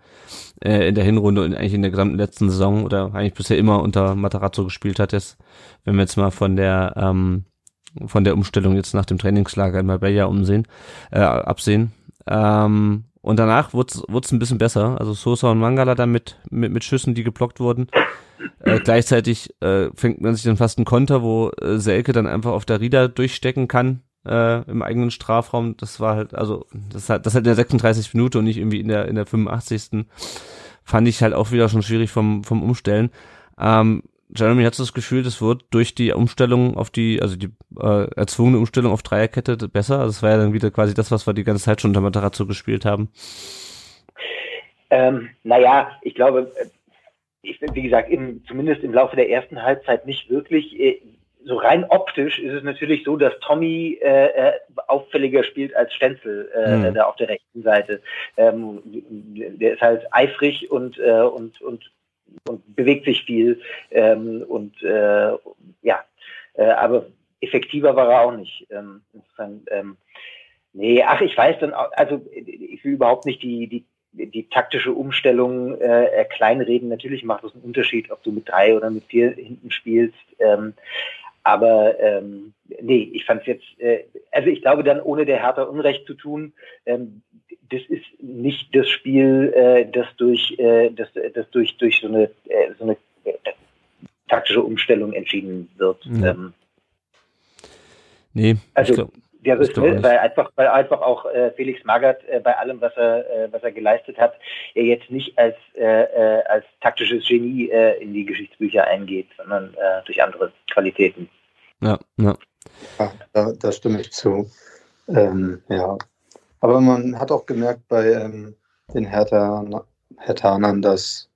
äh, in der Hinrunde und eigentlich in der gesamten letzten Saison oder eigentlich bisher immer unter Matarazzo gespielt hat. Jetzt, wenn wir jetzt mal von der ähm, von der Umstellung jetzt nach dem Trainingslager in Marbella umsehen, äh, absehen. Ähm, und danach wurde es ein bisschen besser. Also Sosa und Mangala dann mit, mit, mit Schüssen, die geblockt wurden. Äh, gleichzeitig äh, fängt man sich dann fast einen Konter, wo äh, Selke dann einfach auf der Rieder durchstecken kann äh, im eigenen Strafraum. Das war halt, also das hat das halt in der 36 Minute und nicht irgendwie in der in der 85. Fand ich halt auch wieder schon schwierig vom vom Umstellen. Ähm, Jeremy hat das Gefühl, das wird durch die Umstellung auf die, also die äh, erzwungene Umstellung auf Dreierkette besser. Also das war ja dann wieder quasi das, was wir die ganze Zeit schon unter Matarazzo gespielt haben. Ähm, naja, ich glaube, äh, ich, wie gesagt, im, zumindest im Laufe der ersten Halbzeit nicht wirklich. Äh, so rein optisch ist es natürlich so, dass Tommy äh, äh auffälliger spielt als Stenzel äh, mhm. da auf der rechten Seite. Ähm, der ist halt eifrig und, äh, und, und und bewegt sich viel ähm, und äh, ja, äh, aber effektiver war er auch nicht. Ähm, insofern, ähm, nee, ach, ich weiß dann, auch, also ich will überhaupt nicht die, die die taktische Umstellung äh, kleinreden. Natürlich macht es einen Unterschied, ob du mit drei oder mit vier hinten spielst. Ähm, aber ähm, nee, ich fand es jetzt, äh, also ich glaube dann, ohne der Hertha Unrecht zu tun, ähm, das ist nicht das Spiel, äh, das durch, äh, das, das durch, durch so eine, äh, so eine äh, taktische Umstellung entschieden wird. Ja. Ähm, nee, also Ja, das ist, ne, weil einfach, weil einfach auch äh, Felix Magath äh, bei allem, was er, äh, was er geleistet hat, er jetzt nicht als äh, äh, als taktisches Genie äh, in die Geschichtsbücher eingeht, sondern äh, durch andere Qualitäten. Ja, ja. ja da, da stimme ich zu. Ähm, ja, aber man hat auch gemerkt bei ähm, den Hertha, Herthanern, dass,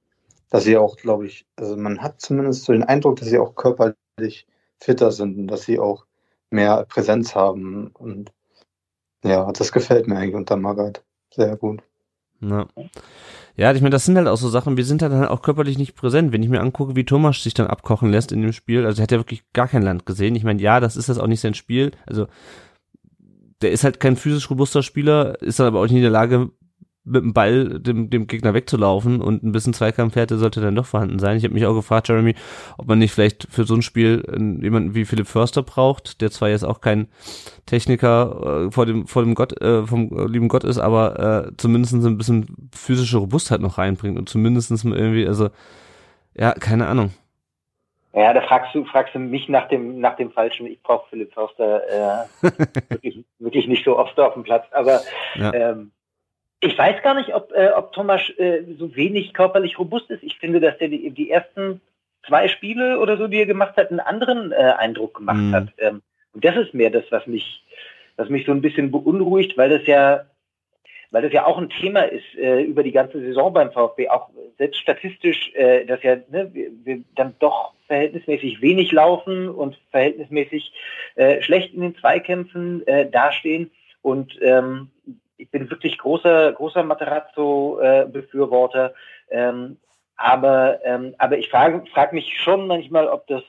dass sie auch, glaube ich, also man hat zumindest so den Eindruck, dass sie auch körperlich fitter sind und dass sie auch mehr Präsenz haben. Und ja, das gefällt mir eigentlich unter Magath sehr gut. Ja. Ja, ich meine, das sind halt auch so Sachen, wir sind halt dann auch körperlich nicht präsent. Wenn ich mir angucke, wie Thomas sich dann abkochen lässt in dem Spiel, also er hat ja wirklich gar kein Land gesehen. Ich meine, ja, das ist das auch nicht sein Spiel. Also der ist halt kein physisch robuster Spieler, ist dann aber auch nicht in der Lage, mit dem Ball dem, dem Gegner wegzulaufen und ein bisschen Zweikampfhärte sollte dann doch vorhanden sein. Ich habe mich auch gefragt, Jeremy, ob man nicht vielleicht für so ein Spiel jemanden wie Philipp Förster braucht, der zwar jetzt auch kein Techniker äh, vor dem vor dem Gott äh, vom lieben Gott ist, aber äh, zumindest ein bisschen physische Robustheit noch reinbringt und zumindest irgendwie, also ja, keine Ahnung. Ja, da fragst du, fragst du mich nach dem, nach dem Falschen. Ich brauche Philipp Förster äh, wirklich, wirklich nicht so oft auf dem Platz. Aber ja. ähm, ich weiß gar nicht, ob, äh, ob Thomas äh, so wenig körperlich robust ist. Ich finde, dass der die, die ersten zwei Spiele oder so, die er gemacht hat, einen anderen äh, Eindruck gemacht mhm. hat. Ähm, und das ist mehr das, was mich, was mich so ein bisschen beunruhigt, weil das ja weil das ja auch ein Thema ist äh, über die ganze Saison beim VfB, auch selbst statistisch, äh, dass ja ne, wir, wir dann doch verhältnismäßig wenig laufen und verhältnismäßig äh, schlecht in den Zweikämpfen äh, dastehen. Und ähm, ich bin wirklich großer, großer Materazzo-Befürworter. Äh, ähm, aber, ähm, aber ich frage frag mich schon manchmal, ob das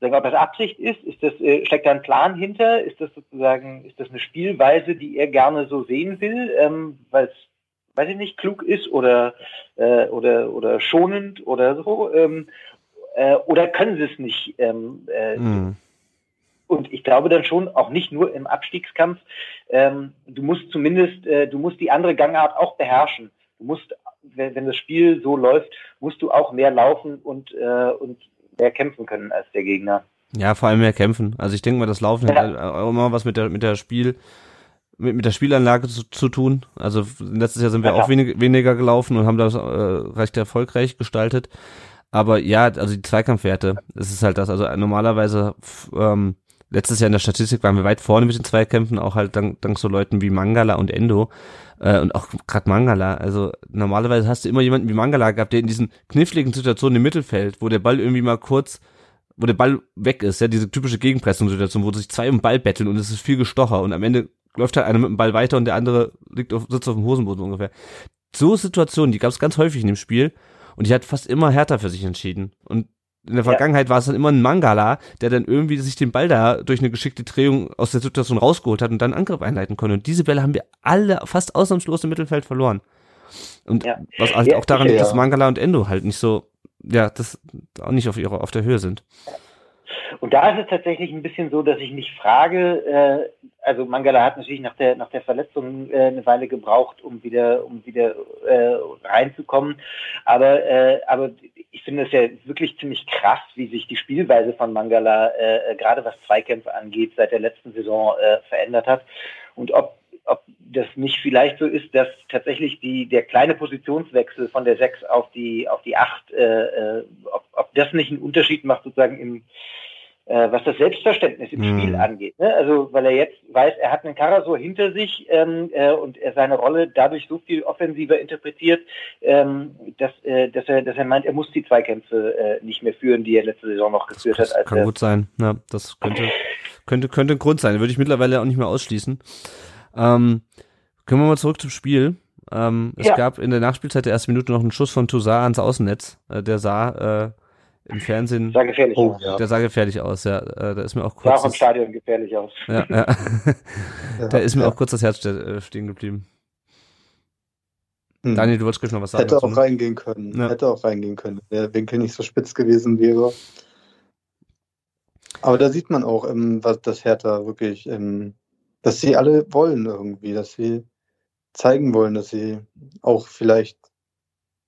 sagen, ob das Absicht ist, ist das, äh, steckt da ein Plan hinter? Ist das sozusagen, ist das eine Spielweise, die er gerne so sehen will, ähm, weil es, weiß ich nicht, klug ist oder, äh, oder, oder schonend oder so? Ähm, äh, oder können sie es nicht? Ähm, äh, mhm. Und ich glaube dann schon, auch nicht nur im Abstiegskampf, ähm, du musst zumindest, äh, du musst die andere Gangart auch beherrschen. Du musst, wenn, wenn das Spiel so läuft, musst du auch mehr laufen und, äh, und mehr kämpfen können als der Gegner. Ja, vor allem mehr kämpfen. Also ich denke mal, das Laufen ja. hat auch immer was mit der, mit der Spiel, mit, mit der Spielanlage zu, zu tun. Also letztes Jahr sind wir ja, auch wenig, weniger gelaufen und haben das äh, recht erfolgreich gestaltet. Aber ja, also die Zweikampfwerte, es ist halt das. Also normalerweise, ähm, letztes Jahr in der Statistik waren wir weit vorne mit den Zweikämpfen, auch halt dank, dank so Leuten wie Mangala und Endo. Äh, und auch gerade Mangala. Also normalerweise hast du immer jemanden wie Mangala gehabt, der in diesen kniffligen Situationen im Mittelfeld, wo der Ball irgendwie mal kurz, wo der Ball weg ist, ja, diese typische Gegenpressungssituation, wo sich zwei um Ball betteln und es ist viel gestocher und am Ende läuft halt einer mit dem Ball weiter und der andere liegt auf, sitzt auf dem Hosenboden ungefähr. So Situationen, die gab es ganz häufig in dem Spiel und die hat fast immer härter für sich entschieden. Und in der Vergangenheit ja. war es dann immer ein Mangala, der dann irgendwie sich den Ball da durch eine geschickte Drehung aus der Situation rausgeholt hat und dann Angriff einleiten konnte. Und diese Bälle haben wir alle fast ausnahmslos im Mittelfeld verloren. Und ja. was halt auch daran liegt, dass Mangala und Endo halt nicht so, ja, das auch nicht auf ihrer, auf der Höhe sind. Und da ist es tatsächlich ein bisschen so, dass ich mich frage, äh, also Mangala hat natürlich nach der nach der Verletzung äh, eine Weile gebraucht, um wieder um wieder äh, reinzukommen, aber äh, aber ich finde es ja wirklich ziemlich krass, wie sich die Spielweise von Mangala äh, gerade was Zweikämpfe angeht seit der letzten Saison äh, verändert hat. Und ob ob das nicht vielleicht so ist, dass tatsächlich die, der kleine Positionswechsel von der 6 auf die, auf die 8, äh, äh, ob, ob das nicht einen Unterschied macht sozusagen im, äh, was das Selbstverständnis im mhm. Spiel angeht. Ne? Also weil er jetzt weiß, er hat einen Karasor hinter sich ähm, äh, und er seine Rolle dadurch so viel offensiver interpretiert, ähm, dass, äh, dass, er, dass er meint, er muss die Zweikämpfe äh, nicht mehr führen, die er letzte Saison noch geführt das hat. Kann gut sein. Ja, das könnte, könnte, könnte ein Grund sein. Würde ich mittlerweile auch nicht mehr ausschließen. Ähm, können wir mal zurück zum Spiel. Ähm, es ja. gab in der Nachspielzeit der ersten Minute noch einen Schuss von Toussaint ans Außennetz. Äh, der sah äh, im Fernsehen. Sah gefährlich oh, aus. Der sah gefährlich aus, ja. Äh, da ist mir auch kurz. Sah auch im Stadion gefährlich aus. Ja, ja. da ist mir auch kurz das Herz äh, stehen geblieben. Hm. Daniel, du wolltest gleich noch was sagen. Hätte dazu, auch reingehen können. Ja. Hätte auch reingehen können, wenn der Winkel nicht so spitz gewesen wäre. Aber da sieht man auch, ähm, was das Hertha wirklich, ähm, dass sie alle wollen irgendwie, dass sie zeigen wollen, dass sie auch vielleicht,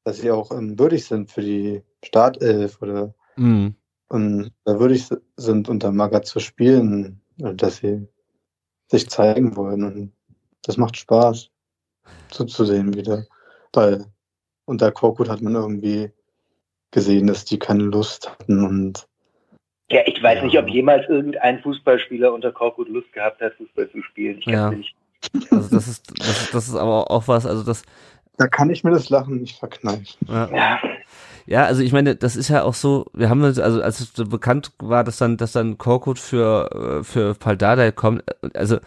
dass sie auch ähm, würdig sind für die Startelf oder mhm. und da würde ich sind, unter Maga zu spielen, dass sie sich zeigen wollen. Und das macht Spaß zuzusehen wieder. Weil unter Korkut hat man irgendwie gesehen, dass die keine Lust hatten und ja, ich weiß nicht, ob jemals irgendein Fußballspieler unter Korkut Lust gehabt hat, Fußball zu spielen. Ich ja. nicht. Also das ist, das ist, das ist aber auch was, also das. Da kann ich mir das Lachen nicht verkneifen. Ja. ja. Ja, also ich meine, das ist ja auch so, wir haben also als es bekannt war, dass dann, dass dann Korkut für, für Paldada kommt, also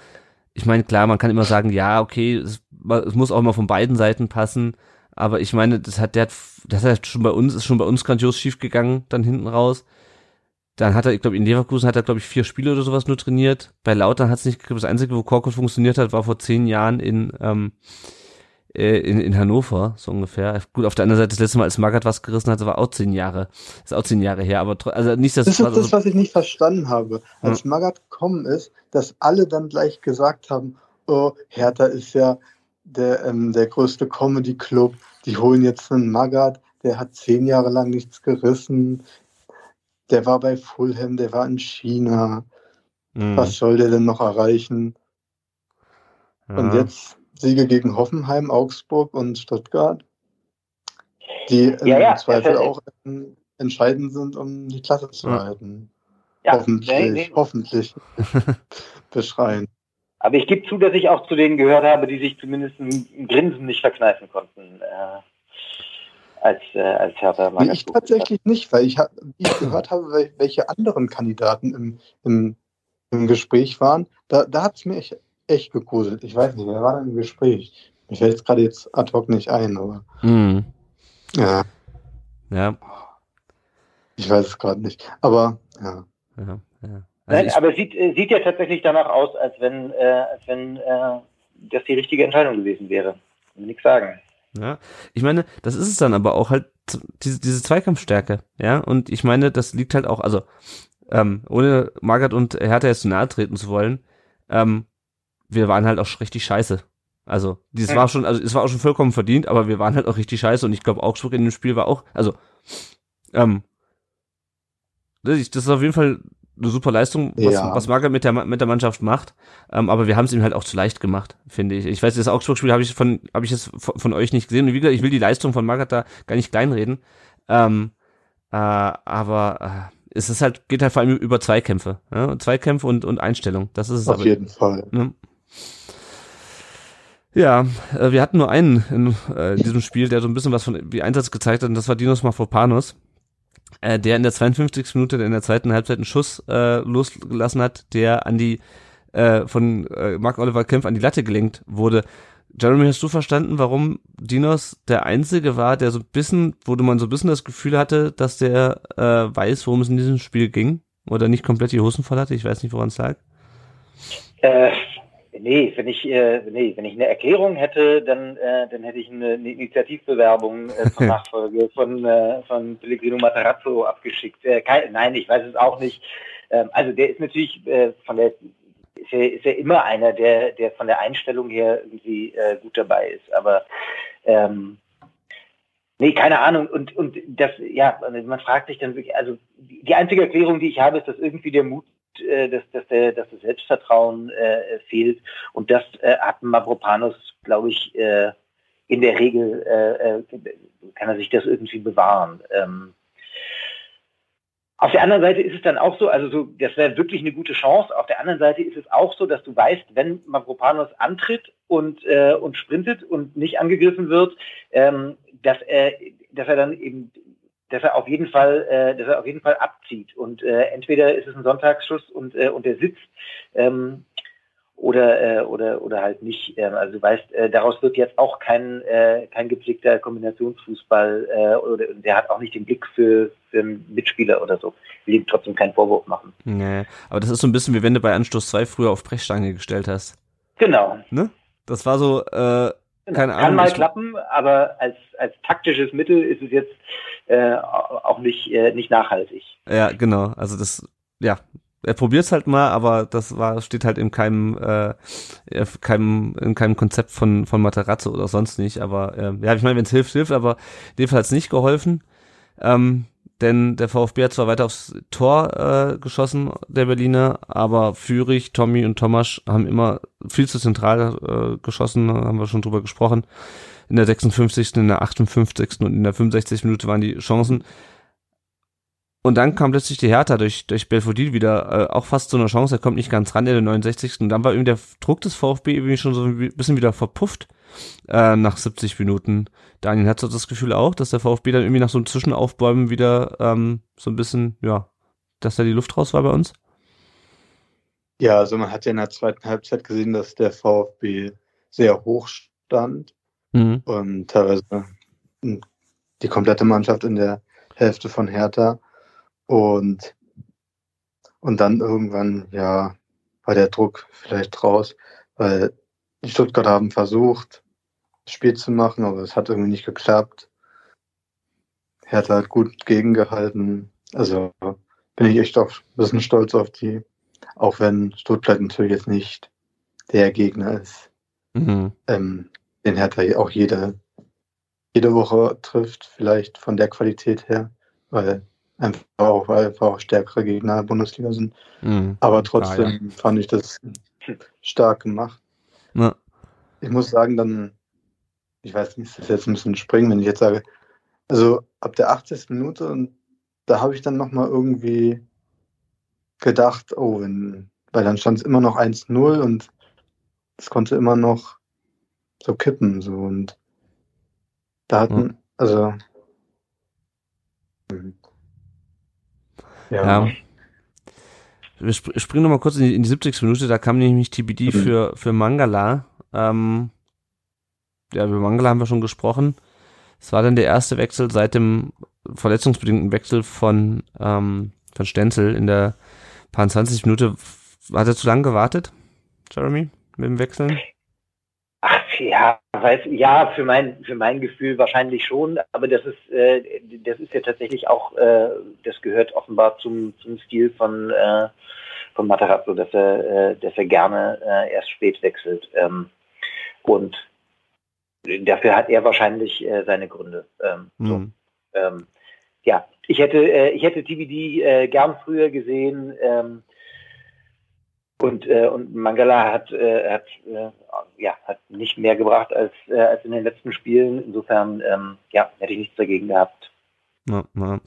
ich meine, klar, man kann immer sagen, ja, okay, es, es muss auch mal von beiden Seiten passen, aber ich meine, das hat der, das hat schon bei uns, ist schon bei uns grandios schief gegangen, dann hinten raus. Dann hat er, ich glaube, in Leverkusen hat er, glaube ich, vier Spiele oder sowas nur trainiert. Bei Lautern hat es nicht geklappt. Das Einzige, wo Korkut funktioniert hat, war vor zehn Jahren in, ähm, äh, in, in Hannover, so ungefähr. Gut, auf der anderen Seite, das letzte Mal, als Magath was gerissen hat, war auch zehn Jahre. Ist auch zehn Jahre her, aber also nicht das. Das ist das, was ich nicht verstanden habe. Als ja. Magath gekommen ist, dass alle dann gleich gesagt haben, oh, Hertha ist ja der, ähm, der größte Comedy-Club, die holen jetzt einen Magath, der hat zehn Jahre lang nichts gerissen, der war bei Fulham, der war in China. Mhm. Was soll der denn noch erreichen? Ja. Und jetzt Siege gegen Hoffenheim, Augsburg und Stuttgart, die im ja, ja, Zweifel auch entscheidend sind, um die Klasse zu halten. hoffentlich, nee, nee. hoffentlich beschreien. Aber ich gebe zu, dass ich auch zu denen gehört habe, die sich zumindest ein Grinsen nicht verkneifen konnten. Äh, als, äh, als Hertha nee, Ich tatsächlich hat. nicht, weil ich, wie ich gehört habe, welche anderen Kandidaten im, im, im Gespräch waren, da, da hat es mir echt, echt gegruselt. Ich weiß nicht, wer war denn im Gespräch? Mir fällt es gerade jetzt ad hoc nicht ein, aber. Mhm. Ja. Ja. Ich weiß es gerade nicht. Aber ja. ja, ja. Also Nein, aber es sieht, äh, sieht ja tatsächlich danach aus, als wenn, äh, als wenn äh, das die richtige Entscheidung gewesen wäre. Will nichts sagen. Ja, ich meine, das ist es dann aber auch halt diese, diese Zweikampfstärke, ja, und ich meine, das liegt halt auch, also, ähm, ohne Margaret und Hertha jetzt zu nahe treten zu wollen, ähm, wir waren halt auch richtig scheiße. Also, dieses ja. war schon, also es war auch schon vollkommen verdient, aber wir waren halt auch richtig scheiße und ich glaube, Augsburg in dem Spiel war auch, also, ähm, das ist auf jeden Fall eine super Leistung, was, ja. was Margaret mit der, mit der Mannschaft macht. Ähm, aber wir haben es ihm halt auch zu leicht gemacht, finde ich. Ich weiß, das Augsburg-Spiel habe ich von, habe ich jetzt von, von, euch nicht gesehen. Und wie gesagt, ich will die Leistung von Margaret da gar nicht kleinreden. Ähm, äh, aber äh, es ist halt, geht halt vor allem über Zweikämpfe. Ja? Zweikämpfe und, und Einstellung. Das ist es Auf aber, jeden Fall. Ne? Ja, äh, wir hatten nur einen in, äh, diesem Spiel, der so ein bisschen was von wie Einsatz gezeigt hat, und das war Dinos Mafropanos äh, der in der 52. Minute in der zweiten Halbzeit einen Schuss äh, losgelassen hat, der an die äh, von äh, Mark Oliver Kempf an die Latte gelenkt wurde. Jeremy, hast du verstanden, warum Dinos der Einzige war, der so ein bisschen, wo man so ein bisschen das Gefühl hatte, dass der äh, weiß, worum es in diesem Spiel ging? Oder nicht komplett die Hosen voll hatte? Ich weiß nicht, woran es lag. Äh, Nee, wenn ich, äh, nee, wenn ich eine Erklärung hätte, dann, äh, dann hätte ich eine, eine Initiativbewerbung äh, zur Nachfolge von, äh, von Pellegrino Matarazzo abgeschickt. Äh, kein, nein, ich weiß es auch nicht. Ähm, also der ist natürlich äh, von der ist ja, ist ja immer einer, der, der von der Einstellung her irgendwie äh, gut dabei ist. Aber ähm, nee, keine Ahnung. Und und das, ja, man fragt sich dann wirklich, also die einzige Erklärung, die ich habe, ist, dass irgendwie der Mut äh, dass, dass, der, dass das Selbstvertrauen äh, fehlt. Und das äh, hat Mavropanos, glaube ich, äh, in der Regel äh, äh, kann er sich das irgendwie bewahren. Ähm, auf der anderen Seite ist es dann auch so, also so, das wäre wirklich eine gute Chance. Auf der anderen Seite ist es auch so, dass du weißt, wenn Mavropanos antritt und, äh, und sprintet und nicht angegriffen wird, ähm, dass er, dass er dann eben dass er auf jeden Fall, äh, dass er auf jeden Fall abzieht. Und äh, entweder ist es ein Sonntagsschuss und, äh, und er sitzt ähm, oder, äh, oder, oder halt nicht. Ähm, also du weißt, äh, daraus wird jetzt auch kein, äh, kein gepflegter Kombinationsfußball äh, oder der hat auch nicht den Blick für, für Mitspieler oder so. Will ihm trotzdem keinen Vorwurf machen. Nee, aber das ist so ein bisschen wie wenn du bei Anstoß 2 früher auf Brechstange gestellt hast. Genau. Ne? Das war so, äh, keine Ahnung. Kann mal klappen, aber als, als taktisches Mittel ist es jetzt äh, auch nicht, äh, nicht nachhaltig. Ja, genau. Also das, ja, er probiert es halt mal, aber das war steht halt in keinem äh, keinem in keinem Konzept von von Materazzo oder sonst nicht. Aber äh, ja, ich meine, wenn es hilft, hilft. Aber in dem Fall hat es nicht geholfen. Ähm, denn der VfB hat zwar weiter aufs Tor äh, geschossen, der Berliner, aber Fürich, Tommy und Tomasch haben immer viel zu zentral äh, geschossen, haben wir schon drüber gesprochen. In der 56., in der 58. und in der 65. Minute waren die Chancen. Und dann kam plötzlich die Hertha durch, durch Belfodil wieder äh, auch fast zu einer Chance. Er kommt nicht ganz ran in der 69. Und dann war irgendwie der Druck des VfB irgendwie schon so ein bisschen wieder verpufft äh, nach 70 Minuten. Daniel, hat so das Gefühl auch, dass der VfB dann irgendwie nach so einem Zwischenaufbäumen wieder ähm, so ein bisschen, ja, dass da die Luft raus war bei uns? Ja, also man hat ja in der zweiten Halbzeit gesehen, dass der VfB sehr hoch stand mhm. und teilweise die komplette Mannschaft in der Hälfte von Hertha. Und, und dann irgendwann, ja, war der Druck vielleicht raus, weil die Stuttgart haben versucht, das Spiel zu machen, aber es hat irgendwie nicht geklappt. Hertha hat gut gegengehalten. Also bin ich echt auch ein bisschen stolz auf die, auch wenn Stuttgart natürlich jetzt nicht der Gegner ist, mhm. ähm, den Hertha auch jede, jede Woche trifft, vielleicht von der Qualität her, weil Einfach auch, weil einfach auch stärkere Gegner der Bundesliga sind. Mhm. Aber trotzdem ja, ja. fand ich das stark gemacht. Ja. Ich muss sagen, dann, ich weiß nicht, ist das jetzt ein bisschen springen, wenn ich jetzt sage, also ab der 80. Minute und da habe ich dann nochmal irgendwie gedacht, oh, wenn, weil dann stand es immer noch 1-0 und es konnte immer noch so kippen, so und da hatten, also Ja. ja. Wir sp springen nochmal kurz in die, in die 70. Minute, da kam nämlich TBD mhm. für, für Mangala. Ähm, ja, über Mangala haben wir schon gesprochen. Es war dann der erste Wechsel seit dem verletzungsbedingten Wechsel von, ähm, von Stenzel in der paar 20 Minute. Hat er zu lange gewartet, Jeremy, mit dem Wechseln? Ja, weiß, ja, für mein, für mein Gefühl wahrscheinlich schon, aber das ist, äh, das ist ja tatsächlich auch, äh, das gehört offenbar zum, zum Stil von, äh, von Matarazzo, dass er, äh, dass er gerne äh, erst spät wechselt. Ähm, und dafür hat er wahrscheinlich äh, seine Gründe. Ähm, mhm. so. ähm, ja, ich hätte, äh, ich hätte TBD äh, gern früher gesehen. Ähm, und, äh, und Mangala hat, äh, hat, äh, ja, hat nicht mehr gebracht als, äh, als in den letzten Spielen. Insofern ähm, ja, hätte ich nichts dagegen gehabt. Na, na.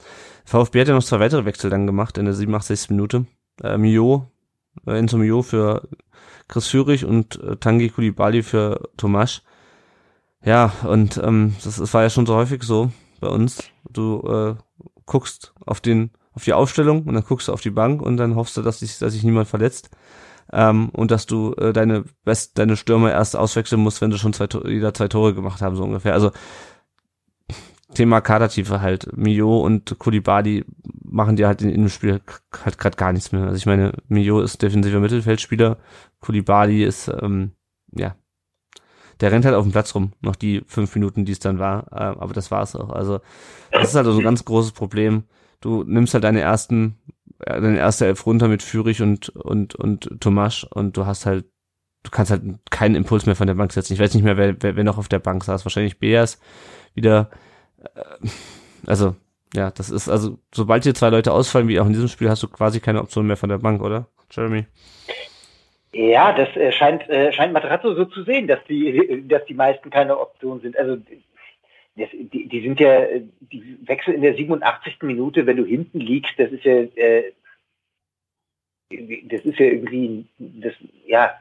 VfB hat ja noch zwei weitere Wechsel dann gemacht in der 87. Minute. Äh, Mio, äh, Enzo Mio für Chris Führig und äh, Tangi Kulibali für Tomasch. Ja, und ähm, das, das war ja schon so häufig so bei uns. Du äh, guckst auf den auf die Aufstellung und dann guckst du auf die Bank und dann hoffst du, dass sich, dass sich niemand verletzt ähm, und dass du äh, deine Best, deine Stürmer erst auswechseln musst, wenn du schon zwei, wieder zwei Tore gemacht haben, so ungefähr. Also Thema Kadertiefe halt. Mio und Kulibadi machen dir halt in, in dem Spiel halt gerade gar nichts mehr. Also ich meine, Mio ist defensiver Mittelfeldspieler, Kulibadi ist, ähm, ja, der rennt halt auf dem Platz rum, noch die fünf Minuten, die es dann war, äh, aber das war's auch. Also das ist halt so ein ganz großes Problem. Du nimmst halt deine ersten deine erste Elf runter mit Fürich und, und, und Tomasch und du hast halt, du kannst halt keinen Impuls mehr von der Bank setzen. Ich weiß nicht mehr, wer, wer, wer noch auf der Bank saß. Wahrscheinlich Beas wieder. Äh, also, ja, das ist, also, sobald hier zwei Leute ausfallen, wie auch in diesem Spiel, hast du quasi keine Option mehr von der Bank, oder? Jeremy? Ja, das äh, scheint, äh, scheint Materazzo so zu sehen, dass die, dass die meisten keine Option sind. Also das, die, die sind ja, die Wechsel in der 87. Minute, wenn du hinten liegst, das ist ja, äh, das ist ja irgendwie, das, ja,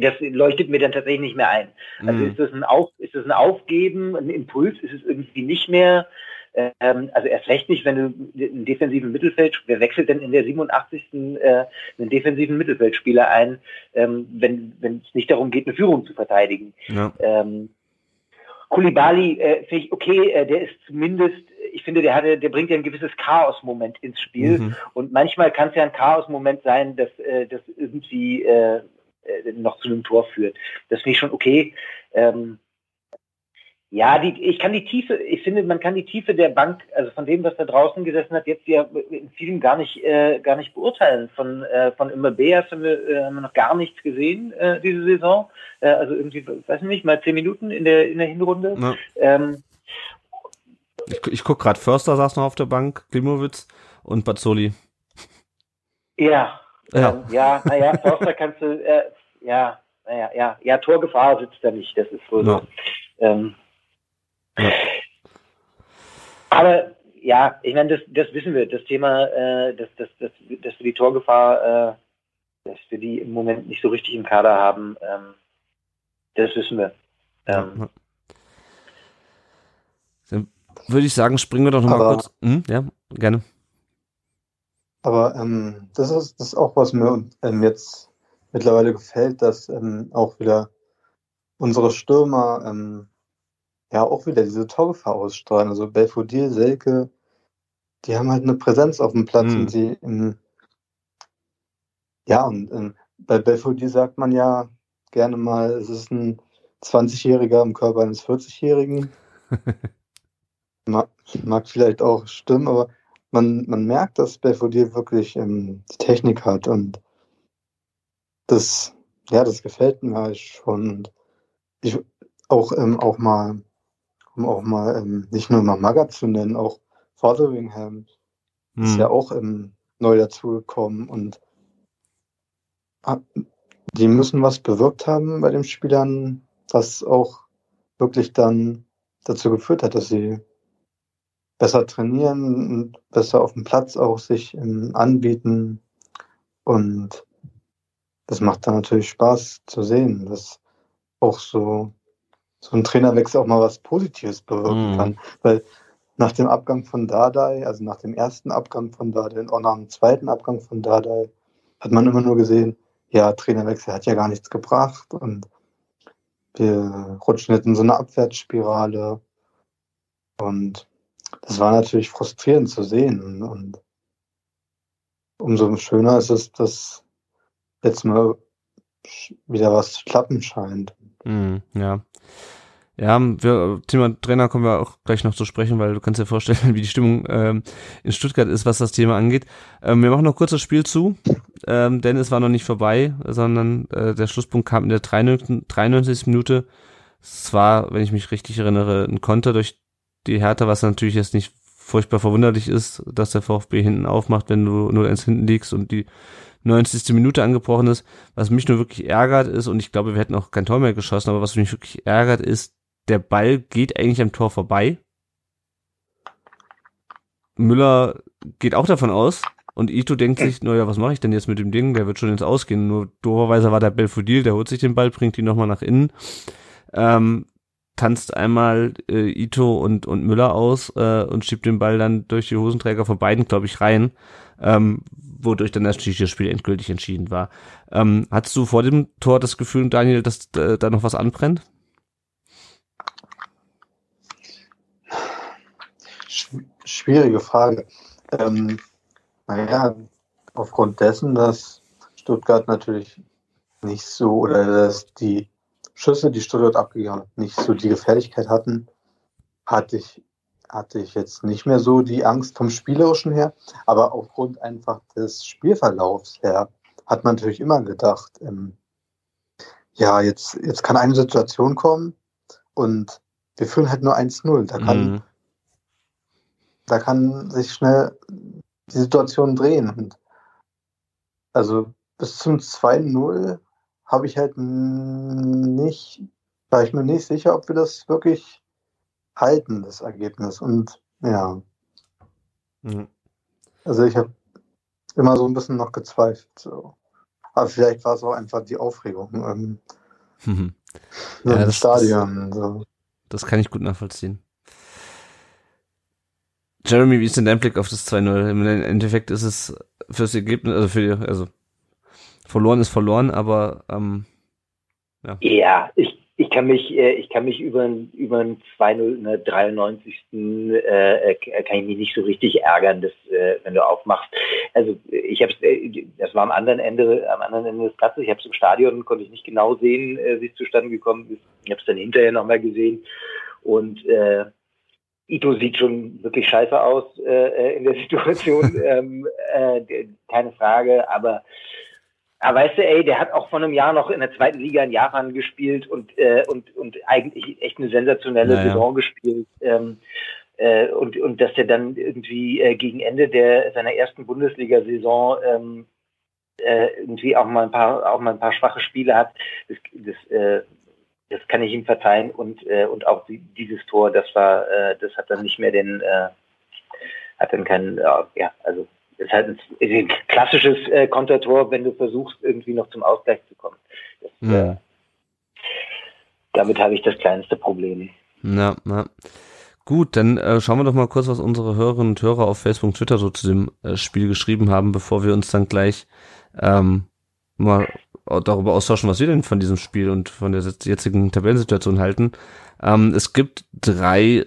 das leuchtet mir dann tatsächlich nicht mehr ein. Also mhm. ist das ein Auf, ist das ein Aufgeben, ein Impuls, ist es irgendwie nicht mehr, ähm, also erst recht nicht, wenn du einen defensiven Mittelfeld, wer wechselt denn in der 87. Äh, einen defensiven Mittelfeldspieler ein, ähm, wenn, wenn es nicht darum geht, eine Führung zu verteidigen. Ja. Ähm, Kulibali äh, finde ich okay, äh, der ist zumindest, ich finde, der hatte, der bringt ja ein gewisses Chaos-Moment ins Spiel. Mhm. Und manchmal kann es ja ein Chaos-Moment sein, dass äh, das irgendwie äh, äh, noch zu einem Tor führt. Das finde ich schon okay. Ähm, ja, die, ich kann die Tiefe, ich finde, man kann die Tiefe der Bank, also von dem, was da draußen gesessen hat, jetzt ja in vielen gar nicht, äh, gar nicht beurteilen. Von, äh, von Immerbeas haben wir, äh, haben wir noch gar nichts gesehen, äh, diese Saison. Äh, also irgendwie, weiß ich nicht, mal zehn Minuten in der, in der Hinrunde. Ja. Ähm, Ich, ich guck gerade, Förster saß noch auf der Bank, Klimowitz und Bazzoli. Ja. Ja. Ähm, ja, naja, Förster kannst du, äh, ja, naja, ja, ja, Torgefahr sitzt da nicht, das ist wohl Ja. so. Ähm, Ja. Aber ja, ich meine, das, das wissen wir, das Thema, äh, dass, dass, dass, dass wir die Torgefahr, äh, dass wir die im Moment nicht so richtig im Kader haben, ähm, das wissen wir. Ähm, Ja. Dann würde ich sagen, springen wir doch nochmal kurz. Hm, ja, gerne. Aber ähm, das, ist, das ist auch, was mir ähm, jetzt mittlerweile gefällt, dass ähm, auch wieder unsere Stürmer ähm, ja auch wieder diese Torgefahr ausstrahlen. Also Belfodil, Selke, die haben halt eine Präsenz auf dem Platz Mhm. und sie ähm, ja, und ähm, bei Belfodil sagt man ja gerne mal, es ist ein 20-Jähriger im Körper eines 40-Jährigen. mag, mag vielleicht auch stimmen, aber man, man merkt, dass Belfodil wirklich ähm, die Technik hat und das, ja, das gefällt mir halt schon. Und ich auch, ähm, auch mal, um auch mal ähm, nicht nur mal Maga zu nennen, auch Fotheringham ist Hm. ja auch ähm, neu dazugekommen und ah, die müssen was bewirkt haben bei den Spielern, was auch wirklich dann dazu geführt hat, dass sie besser trainieren und besser auf dem Platz auch sich ähm, anbieten. Und das macht dann natürlich Spaß zu sehen, dass auch so, so ein Trainerwechsel auch mal was Positives bewirken Mhm. kann. Weil nach dem Abgang von Dardai, also nach dem ersten Abgang von Dardai und auch nach dem zweiten Abgang von Dardai, hat man immer nur gesehen, ja, Trainerwechsel hat ja gar nichts gebracht und wir rutschen jetzt in so eine Abwärtsspirale. Und das war natürlich frustrierend zu sehen. Und umso schöner ist es, dass jetzt mal wieder was zu klappen scheint. Hm, ja. Ja, wir, Thema Trainer kommen wir auch gleich noch zu sprechen, weil du kannst dir vorstellen, wie die Stimmung ähm, in Stuttgart ist, was das Thema angeht. Ähm, wir machen noch kurz das Spiel zu, ähm, denn es war noch nicht vorbei, sondern äh, der Schlusspunkt kam in der 93. 93. Minute. Es war, wenn ich mich richtig erinnere, ein Konter durch die Hertha, was natürlich jetzt nicht furchtbar verwunderlich ist, dass der VfB hinten aufmacht, wenn du 0-1 hinten liegst und die 90. Minute angebrochen ist. Was mich nur wirklich ärgert ist, und ich glaube, wir hätten auch kein Tor mehr geschossen, aber was mich wirklich ärgert ist, der Ball geht eigentlich am Tor vorbei. Müller geht auch davon aus und Ito denkt sich, naja, was mache ich denn jetzt mit dem Ding? Der wird schon ins Ausgehen. Nur dooferweise war der Belfodil, der holt sich den Ball, bringt ihn nochmal nach innen, ähm, tanzt einmal äh, Ito und, und Müller aus äh, und schiebt den Ball dann durch die Hosenträger von beiden, glaube ich, rein, ähm, wodurch dann das Spiel endgültig entschieden war. Ähm, hattest du vor dem Tor das Gefühl, Daniel, dass äh, da noch was anbrennt? Sch- Schwierige Frage. Ähm, naja, aufgrund dessen, dass Stuttgart natürlich nicht so oder dass die Schüsse, die Stuttgart abgegeben hat, nicht so die Gefährlichkeit hatten, hatte ich, hatte ich jetzt nicht mehr so die Angst vom Spielerischen her, aber aufgrund einfach des Spielverlaufs her hat man natürlich immer gedacht, ähm, ja, jetzt, jetzt kann eine Situation kommen und wir führen halt nur 1-0. Da kann, Mhm. da kann sich schnell die Situation drehen. Und also bis zum 2-0 habe ich halt nicht, war ich mir nicht sicher, ob wir das wirklich halten, das Ergebnis. Und ja, Mhm. also ich habe immer so ein bisschen noch gezweifelt. So. Aber vielleicht war es auch einfach die Aufregung ähm, Mhm. so Ja, im das- Stadion. So. Das kann ich gut nachvollziehen. Jeremy, wie ist denn dein Blick auf das 2-0? Im Endeffekt ist es fürs Ergebnis, also für die, also verloren ist verloren, aber ähm, Ja, ich, ich kann mich, äh, ich kann mich über, über ein 2-0 in der 93. Äh, äh, kann ich mich nicht so richtig ärgern, dass, äh, wenn du aufmachst. Also ich habe äh, das war am anderen Ende, am anderen Ende des Platzes. Ich habe es im Stadion, konnte ich nicht genau sehen, äh, wie es zustande gekommen ist. Ich habe es dann hinterher nochmal gesehen und äh, Ito sieht schon wirklich scheiße aus äh, äh, in der Situation, ähm, äh, keine Frage, aber aber weißt du, ey, der hat auch vor einem Jahr noch in der zweiten Liga in Japan gespielt und, äh, und, und eigentlich echt eine sensationelle Naja. Saison gespielt. Ähm, äh, und, und dass er dann irgendwie äh, gegen Ende der seiner ersten Bundesliga-Saison ähm, äh, irgendwie auch mal ein paar auch mal ein paar schwache Spiele hat, das, das, äh, das kann ich ihm verzeihen und äh, und auch die, dieses Tor, das war äh, das hat dann nicht mehr den äh, hat dann keinen ja also ist halt ein, ein klassisches äh, Kontertor, wenn du versuchst irgendwie noch zum Ausgleich zu kommen. Das, ja. äh, damit habe ich das kleinste Problem. Na, na. Gut, dann äh, schauen wir doch mal kurz, was unsere Hörerinnen und Hörer auf Facebook und Twitter so zu dem äh, Spiel geschrieben haben, bevor wir uns dann gleich ähm, mal darüber austauschen, was wir denn von diesem Spiel und von der jetzigen Tabellensituation halten. Ähm, es gibt drei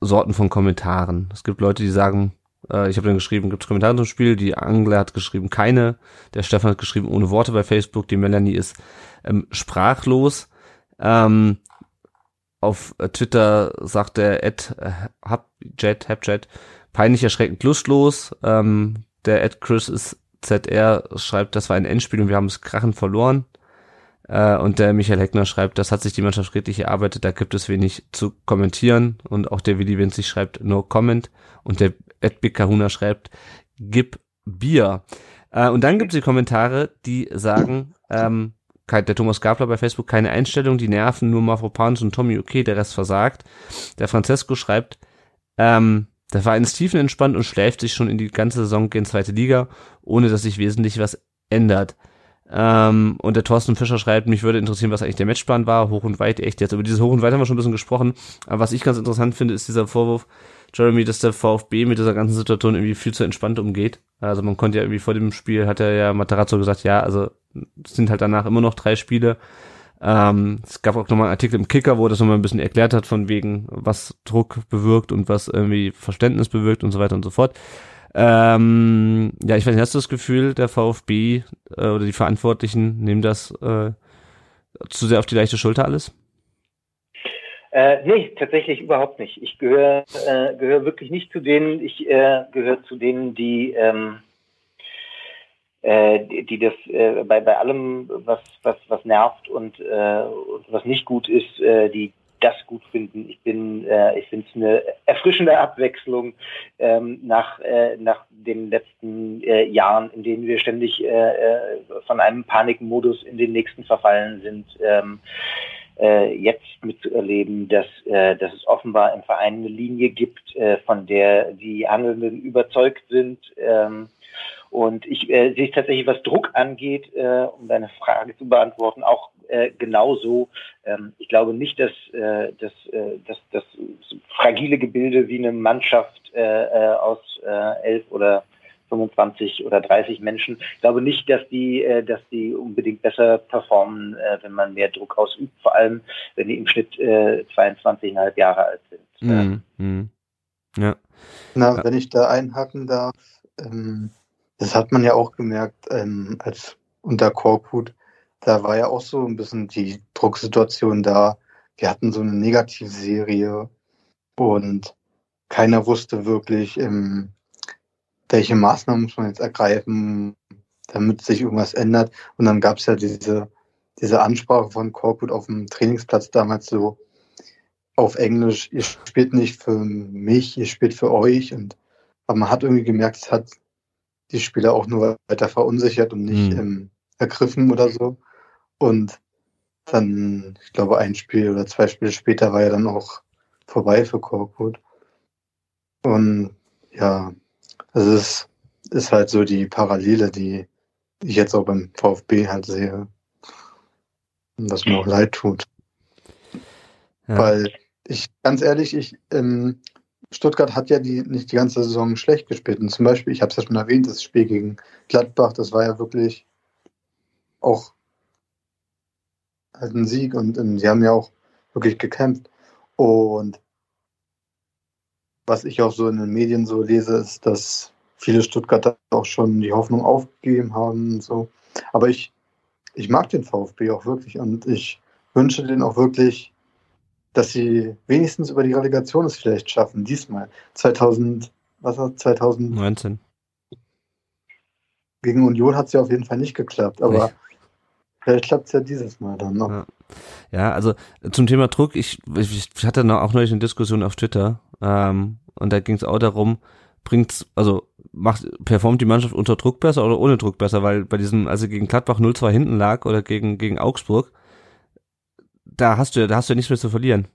Sorten von Kommentaren. Es gibt Leute, die sagen, äh, ich habe dann geschrieben, gibt es Kommentare zum Spiel. Die Angler hat geschrieben, keine. Der Stefan hat geschrieben, ohne Worte bei Facebook. Die Melanie ist ähm, sprachlos. Ähm, auf Twitter sagt der Ed äh, Hubjet, Hubjet, peinlich erschreckend lustlos. Ähm, der Ed Chris ist ZR schreibt, das war ein Endspiel und wir haben es krachend verloren. Äh, und der Michael Heckner schreibt, das hat sich die Mannschaft redlich erarbeitet, da gibt es wenig zu kommentieren. Und auch der Willi Winzig schreibt, no comment. Und der Ed Kahuna schreibt, gib Bier. Äh, und dann gibt es die Kommentare, die sagen, ähm, der Thomas Gabler bei Facebook, keine Einstellung, die nerven, nur Mafropanus und Tommy okay, der Rest versagt. Der Francesco schreibt, ähm, der Verein ist tiefenentspannt und schläft sich schon in die ganze Saison in zweite Liga, ohne dass sich wesentlich was ändert. Ähm, und der Thorsten Fischer schreibt, mich würde interessieren, was eigentlich der Matchplan war, hoch und weit, echt jetzt. Über dieses hoch und weit haben wir schon ein bisschen gesprochen. Aber was ich ganz interessant finde, ist dieser Vorwurf, Jeremy, dass der VfB mit dieser ganzen Situation irgendwie viel zu entspannt umgeht. Also man konnte ja irgendwie vor dem Spiel, hat er ja Matarazzo gesagt, ja, also es sind halt danach immer noch drei Spiele. Ähm, es gab auch nochmal einen Artikel im Kicker, wo das nochmal ein bisschen erklärt hat, von wegen, was Druck bewirkt und was irgendwie Verständnis bewirkt und so weiter und so fort. Ähm, ja, ich weiß nicht, hast du das Gefühl, der VfB äh, oder die Verantwortlichen nehmen das äh, zu sehr auf die leichte Schulter alles? Äh, nee, tatsächlich überhaupt nicht. Ich gehöre äh, gehör wirklich nicht zu denen, ich äh, gehöre zu denen, die ähm, äh, die, die das äh, bei, bei allem, was, was, was nervt und, äh, was nicht gut ist, äh, die das gut finden. Ich bin, äh, ich finde es eine erfrischende Abwechslung ähm, nach, äh, nach den letzten äh, Jahren, in denen wir ständig äh, äh, von einem Panikmodus in den nächsten verfallen sind. Ähm, äh, jetzt mitzuerleben, dass, äh, dass es offenbar im Verein eine Linie gibt, äh, von der die Handelnden überzeugt sind. Ähm, und ich äh, sehe tatsächlich, was Druck angeht, äh, um deine Frage zu beantworten, auch äh, genauso. Ähm, ich glaube nicht, dass, äh, dass, äh, dass, dass fragile Gebilde wie eine Mannschaft äh, äh, aus äh, elf oder 25 oder 30 Menschen. Ich glaube nicht, dass die, äh, dass die unbedingt besser performen, äh, wenn man mehr Druck ausübt, vor allem wenn die im Schnitt äh, 22,5 Jahre alt sind. Mhm. Mhm. Ja. Na, wenn ich da einhaken darf, ähm, das hat man ja auch gemerkt, ähm, als unter Korkut, da war ja auch so ein bisschen die Drucksituation da. Wir hatten so eine Negativserie und keiner wusste wirklich, ähm, welche Maßnahmen muss man jetzt ergreifen, damit sich irgendwas ändert. Und dann gab es ja diese, diese Ansprache von Korkut auf dem Trainingsplatz damals so auf Englisch, ihr spielt nicht für mich, ihr spielt für euch. Und aber man hat irgendwie gemerkt, es hat die Spieler auch nur weiter verunsichert und nicht mhm. ähm, ergriffen oder so. Und dann, ich glaube, ein Spiel oder zwei Spiele später war ja dann auch vorbei für Korkut. Und ja, es ist halt so die Parallele, die ich jetzt auch beim VfB halt sehe. Und was mir auch leid tut. Ja. Weil ich, ganz ehrlich, ich, ähm, Stuttgart hat ja die, nicht die ganze Saison schlecht gespielt. Und zum Beispiel, ich habe es ja schon erwähnt, das Spiel gegen Gladbach, das war ja wirklich auch halt ein Sieg und, und sie haben ja auch wirklich gekämpft. Und was ich auch so in den Medien so lese, ist, dass viele Stuttgarter auch schon die Hoffnung aufgegeben haben und so. Aber ich, ich mag den VfB auch wirklich und ich wünsche den auch wirklich dass sie wenigstens über die Relegation es vielleicht schaffen, diesmal. 2000, was war 2019. Gegen Union hat es ja auf jeden Fall nicht geklappt, aber? Vielleicht klappt es ja dieses Mal dann noch. Ja. ja. also zum Thema Druck, ich, ich hatte noch, auch neulich eine Diskussion auf Twitter Ähm, und da ging es auch darum, bringt's, also macht, performt die Mannschaft unter Druck besser oder ohne Druck besser, weil bei diesem, also gegen Gladbach 0-2 hinten lag oder gegen, gegen Augsburg, da hast du, da hast du ja nichts mehr zu verlieren.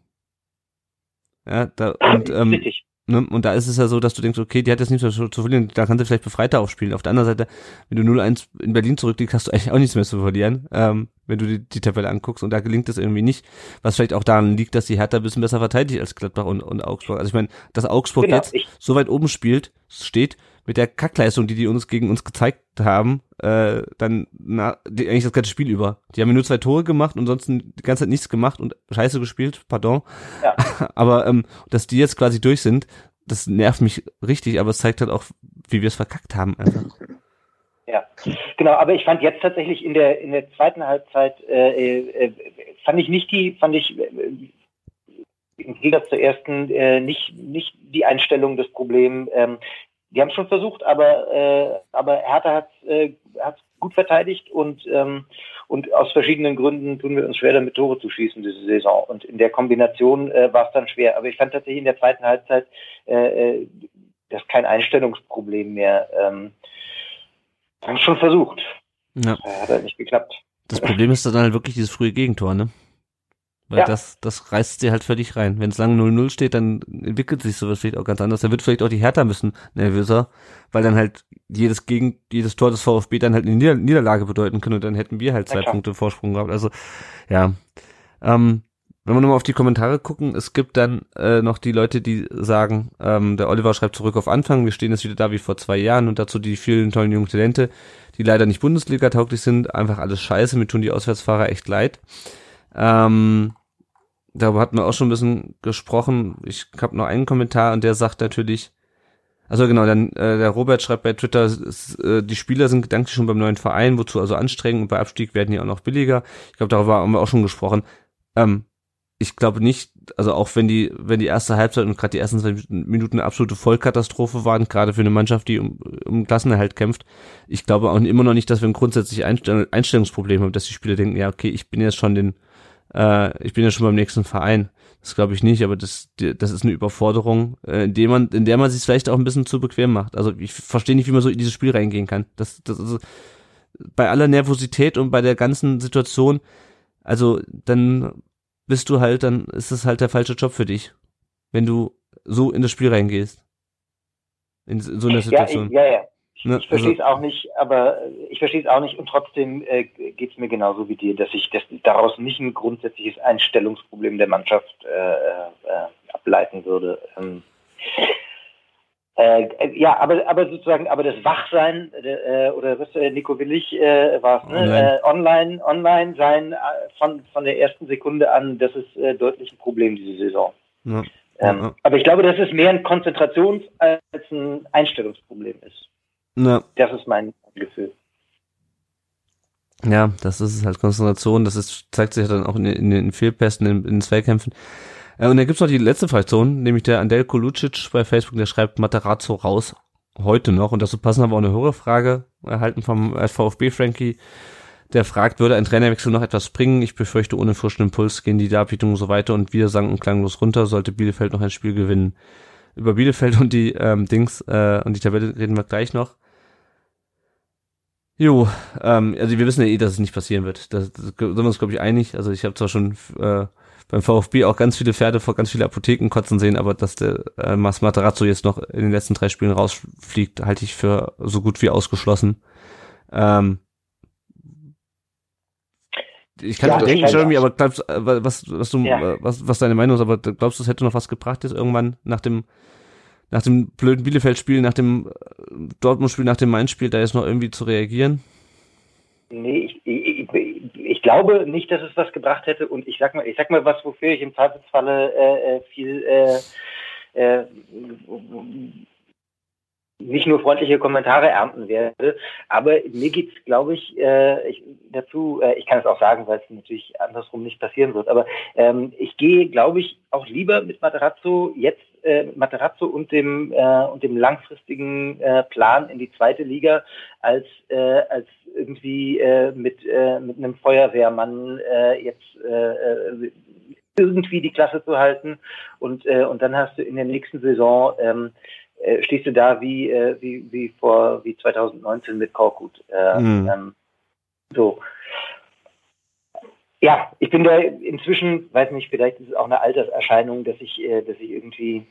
Ja, da, und, ähm, Richtig. Ne? Und da ist es ja so, dass du denkst, okay, die hat jetzt nichts mehr zu, zu verlieren, da kann sie vielleicht befreiter aufspielen. Auf der anderen Seite, wenn du 0-1 in Berlin zurückliegst, hast du eigentlich auch nichts mehr zu verlieren, ähm, wenn du die, die Tabelle anguckst. Und da gelingt es irgendwie nicht, was vielleicht auch daran liegt, dass die Hertha ein bisschen besser verteidigt als Gladbach und, und Augsburg. Also ich meine, dass Augsburg genau, jetzt so weit oben spielt, steht, mit der Kackleistung, die die uns gegen uns gezeigt haben, äh, dann na, die, eigentlich das ganze Spiel über. Die haben nur zwei Tore gemacht und sonst die ganze Zeit nichts gemacht und scheiße gespielt, pardon. Ja. aber ähm, dass die jetzt quasi durch sind, das nervt mich richtig, aber es zeigt halt auch, wie wir es verkackt haben einfach. Ja, genau, aber ich fand jetzt tatsächlich in der in der zweiten Halbzeit äh, äh, fand ich nicht die, fand ich äh, im Gegensatz zur ersten äh, nicht nicht die Einstellung des Problems. Ähm, die haben schon versucht, aber, äh, aber Hertha hat äh, hat gut verteidigt und, ähm, und aus verschiedenen Gründen tun wir uns schwer damit Tore zu schießen diese Saison. Und in der Kombination äh, war es dann schwer. Aber ich fand tatsächlich in der zweiten Halbzeit äh, äh das kein Einstellungsproblem mehr. Ähm, haben schon versucht. Ja. Hat halt nicht geklappt. Das Problem ist dann halt wirklich dieses frühe Gegentor, ne? Weil ja. das, das reißt sie halt völlig rein. Wenn es lang 0-0 steht, dann entwickelt sich sowas vielleicht auch ganz anders. Dann wird vielleicht auch die Hertha ein bisschen nervöser, weil dann halt jedes gegen jedes Tor des VfB dann halt eine Nieder Niederlage bedeuten können und dann hätten wir halt zwei ja, Punkte Vorsprung gehabt. Also ja. Ähm, wenn wir nochmal auf die Kommentare gucken, es gibt dann äh, noch die Leute, die sagen, ähm, der Oliver schreibt zurück auf Anfang, wir stehen jetzt wieder da wie vor zwei Jahren und dazu die vielen tollen jungen Talente, die leider nicht Bundesliga tauglich sind, einfach alles scheiße, mir tun die Auswärtsfahrer echt leid. Ähm, darüber hatten wir auch schon ein bisschen gesprochen. Ich habe noch einen Kommentar und der sagt natürlich, also genau, dann äh, der Robert schreibt bei Twitter, äh, die Spieler sind gedanklich schon beim neuen Verein, wozu also anstrengend und bei Abstieg werden die auch noch billiger. Ich glaube, darüber haben wir auch schon gesprochen. Ähm, ich glaube nicht, also auch wenn die, wenn die erste Halbzeit und gerade die ersten zwei Minuten eine absolute Vollkatastrophe waren, gerade für eine Mannschaft, die um, um Klassenerhalt kämpft, ich glaube auch immer noch nicht, dass wir ein grundsätzliches Einstellungsproblem haben, dass die Spieler denken, ja, okay, ich bin jetzt schon den äh, ich bin ja schon beim nächsten Verein. Das glaube ich nicht, aber das, das ist eine Überforderung, äh, in, der man, in der man sich vielleicht auch ein bisschen zu bequem macht. Also ich verstehe nicht, wie man so in dieses Spiel reingehen kann. Das, das also, bei aller Nervosität und bei der ganzen Situation, also dann bist du halt, dann ist es halt der falsche Job für dich, wenn du so in das Spiel reingehst. In, so einer Situation. Ja, ja, ja. Ne? Ich verstehe es also, auch nicht, aber ich verstehe es auch nicht und trotzdem äh, geht es mir genauso wie dir, dass ich das, daraus nicht ein grundsätzliches Einstellungsproblem der Mannschaft äh, äh, ableiten würde. Ähm, äh, ja, aber, aber sozusagen, aber das Wachsein äh, oder was äh, Nico Willig äh, war es, ne? Online. Äh, online, online sein äh, von, von der ersten Sekunde an, das ist äh, deutlich ein Problem diese Saison. Ja. Ähm, ja. Aber ich glaube, dass es mehr ein Konzentrations- als ein Einstellungsproblem ist. Ja. Das ist mein Gefühl. Ja, das ist halt Konzentration, das ist, zeigt sich dann auch in, in den Fehlpässen, in, in den Zweikämpfen. Äh, und dann gibt's noch die letzte Fraktion, nämlich der Andelko Lucic bei Facebook, der schreibt Materazzo raus, heute noch. Und dazu passen aber auch eine höhere Frage erhalten vom VfB Frankie. Der fragt, würde ein Trainerwechsel noch etwas bringen? Ich befürchte, ohne frischen Impuls gehen die Darbietungen so weiter und wir sanken klanglos runter, sollte Bielefeld noch ein Spiel gewinnen. Über Bielefeld und die ähm, Dings äh, und die Tabelle reden wir gleich noch. Jo, ähm, also wir wissen ja eh, dass es nicht passieren wird. Da sind wir uns, glaube ich, einig. Also ich habe zwar schon äh, beim VfB auch ganz viele Pferde vor ganz viele Apotheken kotzen sehen, aber dass der äh, Mas Materazzo jetzt noch in den letzten drei Spielen rausfliegt, halte ich für so gut wie ausgeschlossen. Ähm, ich kann ja, denken, Jeremy, aber glaubst, äh, was, was du, ja. Äh, was, was deine Meinung ist, aber glaubst du, es hätte noch was gebracht jetzt irgendwann nach dem nach dem blöden Bielefeld-Spiel, nach dem äh, Dortmund-Spiel, nach dem Main-Spiel, da jetzt noch irgendwie zu reagieren? Nee, ich, ich, ich, glaube nicht, dass es was gebracht hätte. Und ich sag mal, ich sag mal was, wofür ich im Zweifelsfalle äh, äh viel äh, äh, nicht nur freundliche Kommentare ernten werde. Aber mir geht's, glaube ich, äh, ich, dazu, äh, ich kann es auch sagen, weil es natürlich andersrum nicht passieren wird, aber ähm, ich gehe, glaube ich, auch lieber mit Materazzo jetzt äh, Materazzo und dem äh, und dem langfristigen äh, Plan in die zweite Liga als äh, als irgendwie äh, mit äh, mit einem Feuerwehrmann äh, jetzt äh, äh irgendwie die Klasse zu halten. Und, äh, und dann hast du in der nächsten Saison ähm, äh, stehst du da wie, äh, wie, wie vor wie 2019 mit Korkut. Äh, mhm. ähm, so. Ja, ich bin da inzwischen, weiß nicht, vielleicht ist es auch eine Alterserscheinung, dass ich, äh, dass ich irgendwie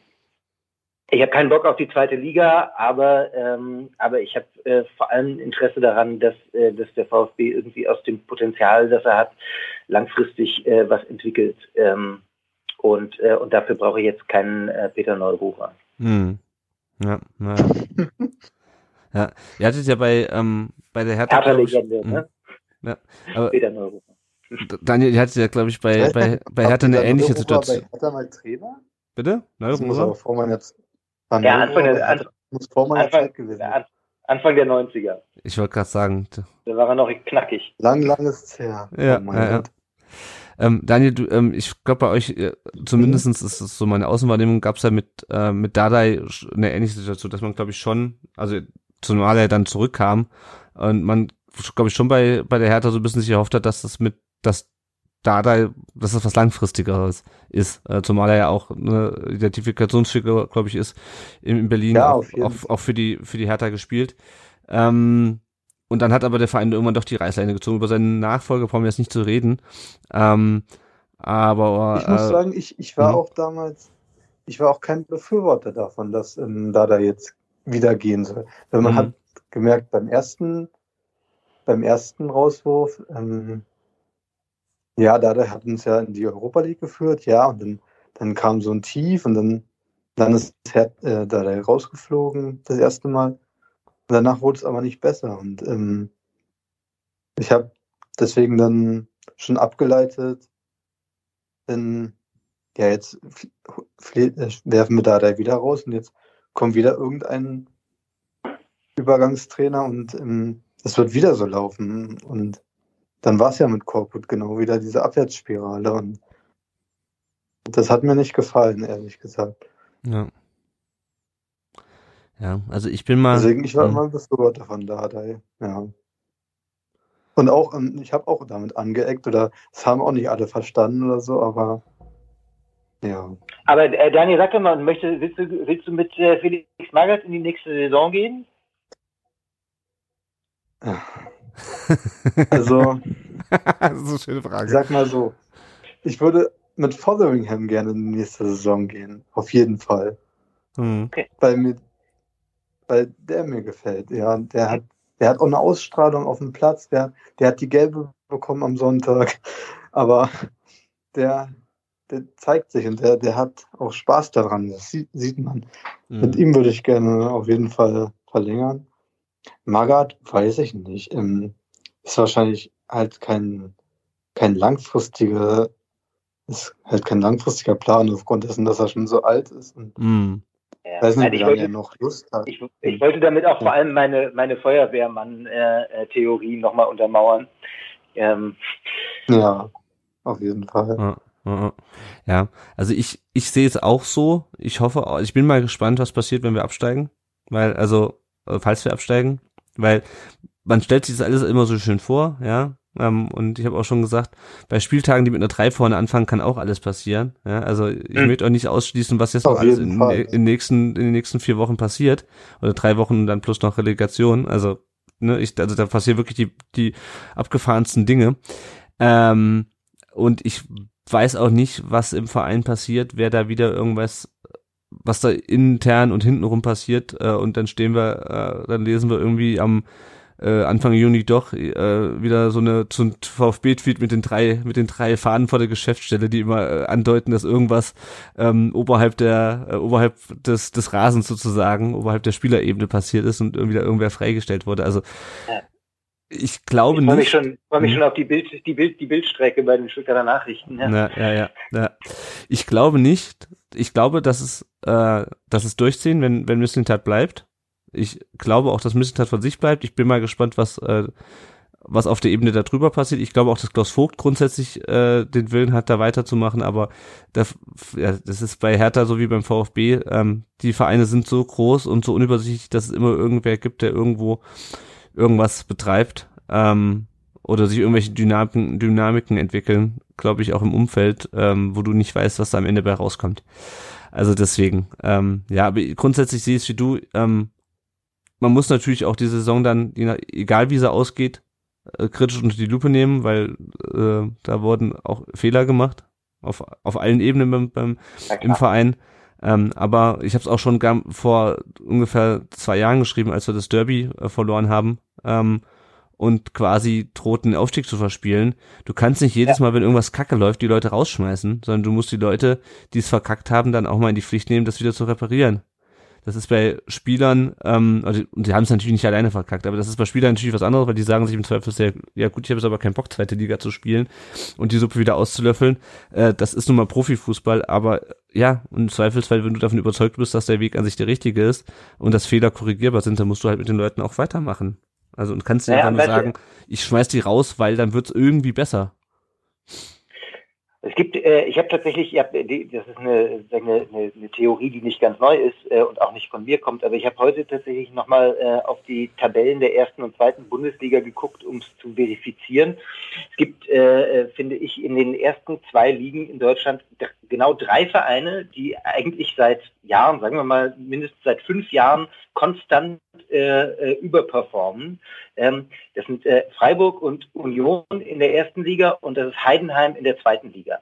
ich habe keinen Bock auf die zweite Liga, aber, ähm, aber ich habe äh, vor allem Interesse daran, dass, äh, dass der VfB irgendwie aus dem Potenzial, das er hat, langfristig was entwickelt. Ähm, und, und dafür brauche ich jetzt keinen Peter Neururer. Hm. Ja, naja. ja, ihr hattet ja bei, ähm, bei der Hertha. Hertha-Legende, hm. ne? Ja, aber Peter Neururer. Daniel, ihr hattet ja, glaube ich, bei, bei, bei Hertha eine ähnliche Situation. Bei Hertha mal Trainer? Bitte? Neururer? Das muss aber vor man jetzt ja, Anfang der, an, muss vor meiner Anfang, Zeit gewesen. Der, Anfang der 90er. Ich wollte gerade sagen. Da war er noch knackig. Lang, lang ist es her. Ja, oh ja, ja. Ähm, Daniel, du, ähm, ich glaube bei euch, äh, zumindest mhm. ist es so meine Außenwahrnehmung, gab es ja mit, äh, mit Dadai eine ähnliche Situation, dass man glaube ich schon, also zumal er dann zurückkam und man glaube ich schon bei, bei der Hertha so ein bisschen sich erhofft hat, dass das mit, dass da, da, dass das was langfristigeres ist, äh, zumal er ja auch eine Identifikationsfigur, glaube ich, ist in, Berlin ja, auch, auch, auch, für die für die Hertha gespielt. Ähm, und dann hat aber der Verein irgendwann doch die Reißleine gezogen. Über seinen Nachfolger brauchen wir jetzt nicht zu reden. Ähm, aber ich muss äh, sagen, ich, ich war mh. auch damals, ich war auch kein Befürworter davon, dass ähm, Dada jetzt wieder gehen soll. Weil man mhm. hat gemerkt, beim ersten, beim ersten Rauswurf, ähm, ja, Dada hat uns ja in die Europa League geführt, ja, und dann, dann kam so ein Tief und dann, dann ist äh, Dada rausgeflogen das erste Mal. Danach wurde es aber nicht besser. Und ähm, ich habe deswegen dann schon abgeleitet, denn ja, jetzt werfen wir Dada wieder raus und jetzt kommt wieder irgendein Übergangstrainer und ähm, es wird wieder so laufen. Und dann war es ja mit Korkut genau wieder diese Abwärtsspirale und das hat mir nicht gefallen, ehrlich gesagt. Ja. Ja, also ich bin mal. Deswegen, ich war immer ein Befürworter von Dardai, ja. Und auch, ähm, ich habe auch damit angeeckt oder es haben auch nicht alle verstanden oder so, aber ja. Aber äh, Daniel, sag doch mal, möchte, willst, du, willst du mit äh, Felix Magath in die nächste Saison gehen? Ja. Also, das ist eine schöne Frage. Sag mal so, ich würde mit Fotheringham gerne in die nächste Saison gehen. Auf jeden Fall. Hm. Okay. Weil, mir, weil der mir gefällt. Ja, der hat, der hat auch eine Ausstrahlung auf dem Platz. Der, der hat die gelbe bekommen am Sonntag. Aber der, der zeigt sich und der, der hat auch Spaß daran. Das sieht, sieht man. Mhm. Mit ihm würde ich gerne auf jeden Fall verlängern. Magath weiß ich nicht. Ähm, ist wahrscheinlich halt kein, kein langfristiger, ist halt kein langfristiger Plan aufgrund dessen, dass er schon so alt ist. Und mm. Ja. weiß nicht, wie lange er noch Lust hat. Ich, ich, wollte damit auch vor allem meine, meine Feuerwehrmann-Theorie äh, äh nochmal untermauern. Ähm. Ja, auf jeden Fall. Ja. Ja, also ich, ich sehe es auch so. Ich hoffe, ich bin mal gespannt, was passiert, wenn wir absteigen. Weil, also, äh, falls wir absteigen, weil man stellt sich das alles immer so schön vor, ja. Ähm, und ich habe auch schon gesagt, bei Spieltagen, die mit einer 3 vorne anfangen, kann auch alles passieren. Ja, also ich mhm. möchte auch nicht ausschließen, was jetzt noch alles in, in, nächsten, in den nächsten vier Wochen passiert. Oder drei Wochen dann plus noch Relegation. Also, ne, ich, also da passieren wirklich die, die abgefahrensten Dinge. Ähm, und ich weiß auch nicht, was im Verein passiert, wer da wieder irgendwas was da intern und hintenrum passiert äh, und dann stehen wir, äh, dann lesen wir irgendwie am äh, Anfang Juni doch äh, wieder so eine ein VfB-Tweet mit den drei mit den drei Fahnen vor der Geschäftsstelle, die immer äh, andeuten, dass irgendwas ähm, oberhalb der äh, oberhalb des des Rasens sozusagen oberhalb der Spielerebene passiert ist und irgendwie da irgendwer freigestellt wurde. Also ich glaube ich nicht. Mich schon, freue mich hm. schon auf die Bild, die Bild, die Bildstrecke bei den Stuttgarter Nachrichten. Ja. Ja, ja, ja, ja. Ich glaube nicht. Ich glaube, dass es, äh, dass es durchziehen, wenn, wenn Mislintat bleibt. Ich glaube auch, dass Mislintat von sich bleibt. Ich bin mal gespannt, was, äh, was auf der Ebene darüber passiert. Ich glaube auch, dass Klaus Vogt grundsätzlich äh, den Willen hat, da weiterzumachen, aber da, ja, das ist bei Hertha so wie beim VfB. Ähm, die Vereine sind so groß und so unübersichtlich, dass es immer irgendwer gibt, der irgendwo irgendwas betreibt ähm, oder sich irgendwelche Dynamiken, Dynamiken entwickeln glaube ich, auch im Umfeld, ähm, wo du nicht weißt, was da am Ende bei rauskommt. Also deswegen, ähm, ja, aber grundsätzlich sehe ich es wie du, ähm, man muss natürlich auch die Saison dann, egal wie sie ausgeht, äh, kritisch unter die Lupe nehmen, weil äh, da wurden auch Fehler gemacht auf, auf allen Ebenen beim, beim im Verein. Ähm, aber ich habe es auch schon vor ungefähr zwei Jahren geschrieben, als wir das Derby äh, verloren haben ähm, und quasi drohten Aufstieg zu verspielen. Du kannst nicht jedes ja. Mal, wenn irgendwas kacke läuft, die Leute rausschmeißen, sondern du musst die Leute, die es verkackt haben, dann auch mal in die Pflicht nehmen, das wieder zu reparieren. Das ist bei Spielern, ähm, also, und sie haben es natürlich nicht alleine verkackt, aber das ist bei Spielern natürlich was anderes, weil die sagen sich im Zweifel sehr, ja gut, ich habe jetzt aber keinen Bock, zweite Liga zu spielen und die Suppe wieder auszulöffeln. Äh, das ist nun mal Profifußball, aber ja, im Zweifelsfall, wenn du davon überzeugt bist, dass der Weg an sich der richtige ist und dass Fehler korrigierbar sind, dann musst du halt mit den Leuten auch weitermachen. Also und kannst nicht ja, einfach nur sagen, ich schmeiß die raus, weil dann wird's irgendwie besser. Es gibt, äh, ich habe tatsächlich, ja, die, das ist eine, eine, eine, Theorie, die nicht ganz neu ist äh, und auch nicht von mir kommt, aber ich habe heute tatsächlich nochmal äh, auf die Tabellen der ersten und zweiten Bundesliga geguckt, um es zu verifizieren. Es gibt, äh, äh, finde ich, in den ersten zwei Ligen in Deutschland genau drei Vereine, die eigentlich seit Jahren, sagen wir mal mindestens seit fünf Jahren, konstant äh, äh, überperformen. Ähm, das sind äh, Freiburg und Union in der ersten Liga und das ist Heidenheim in der zweiten Liga.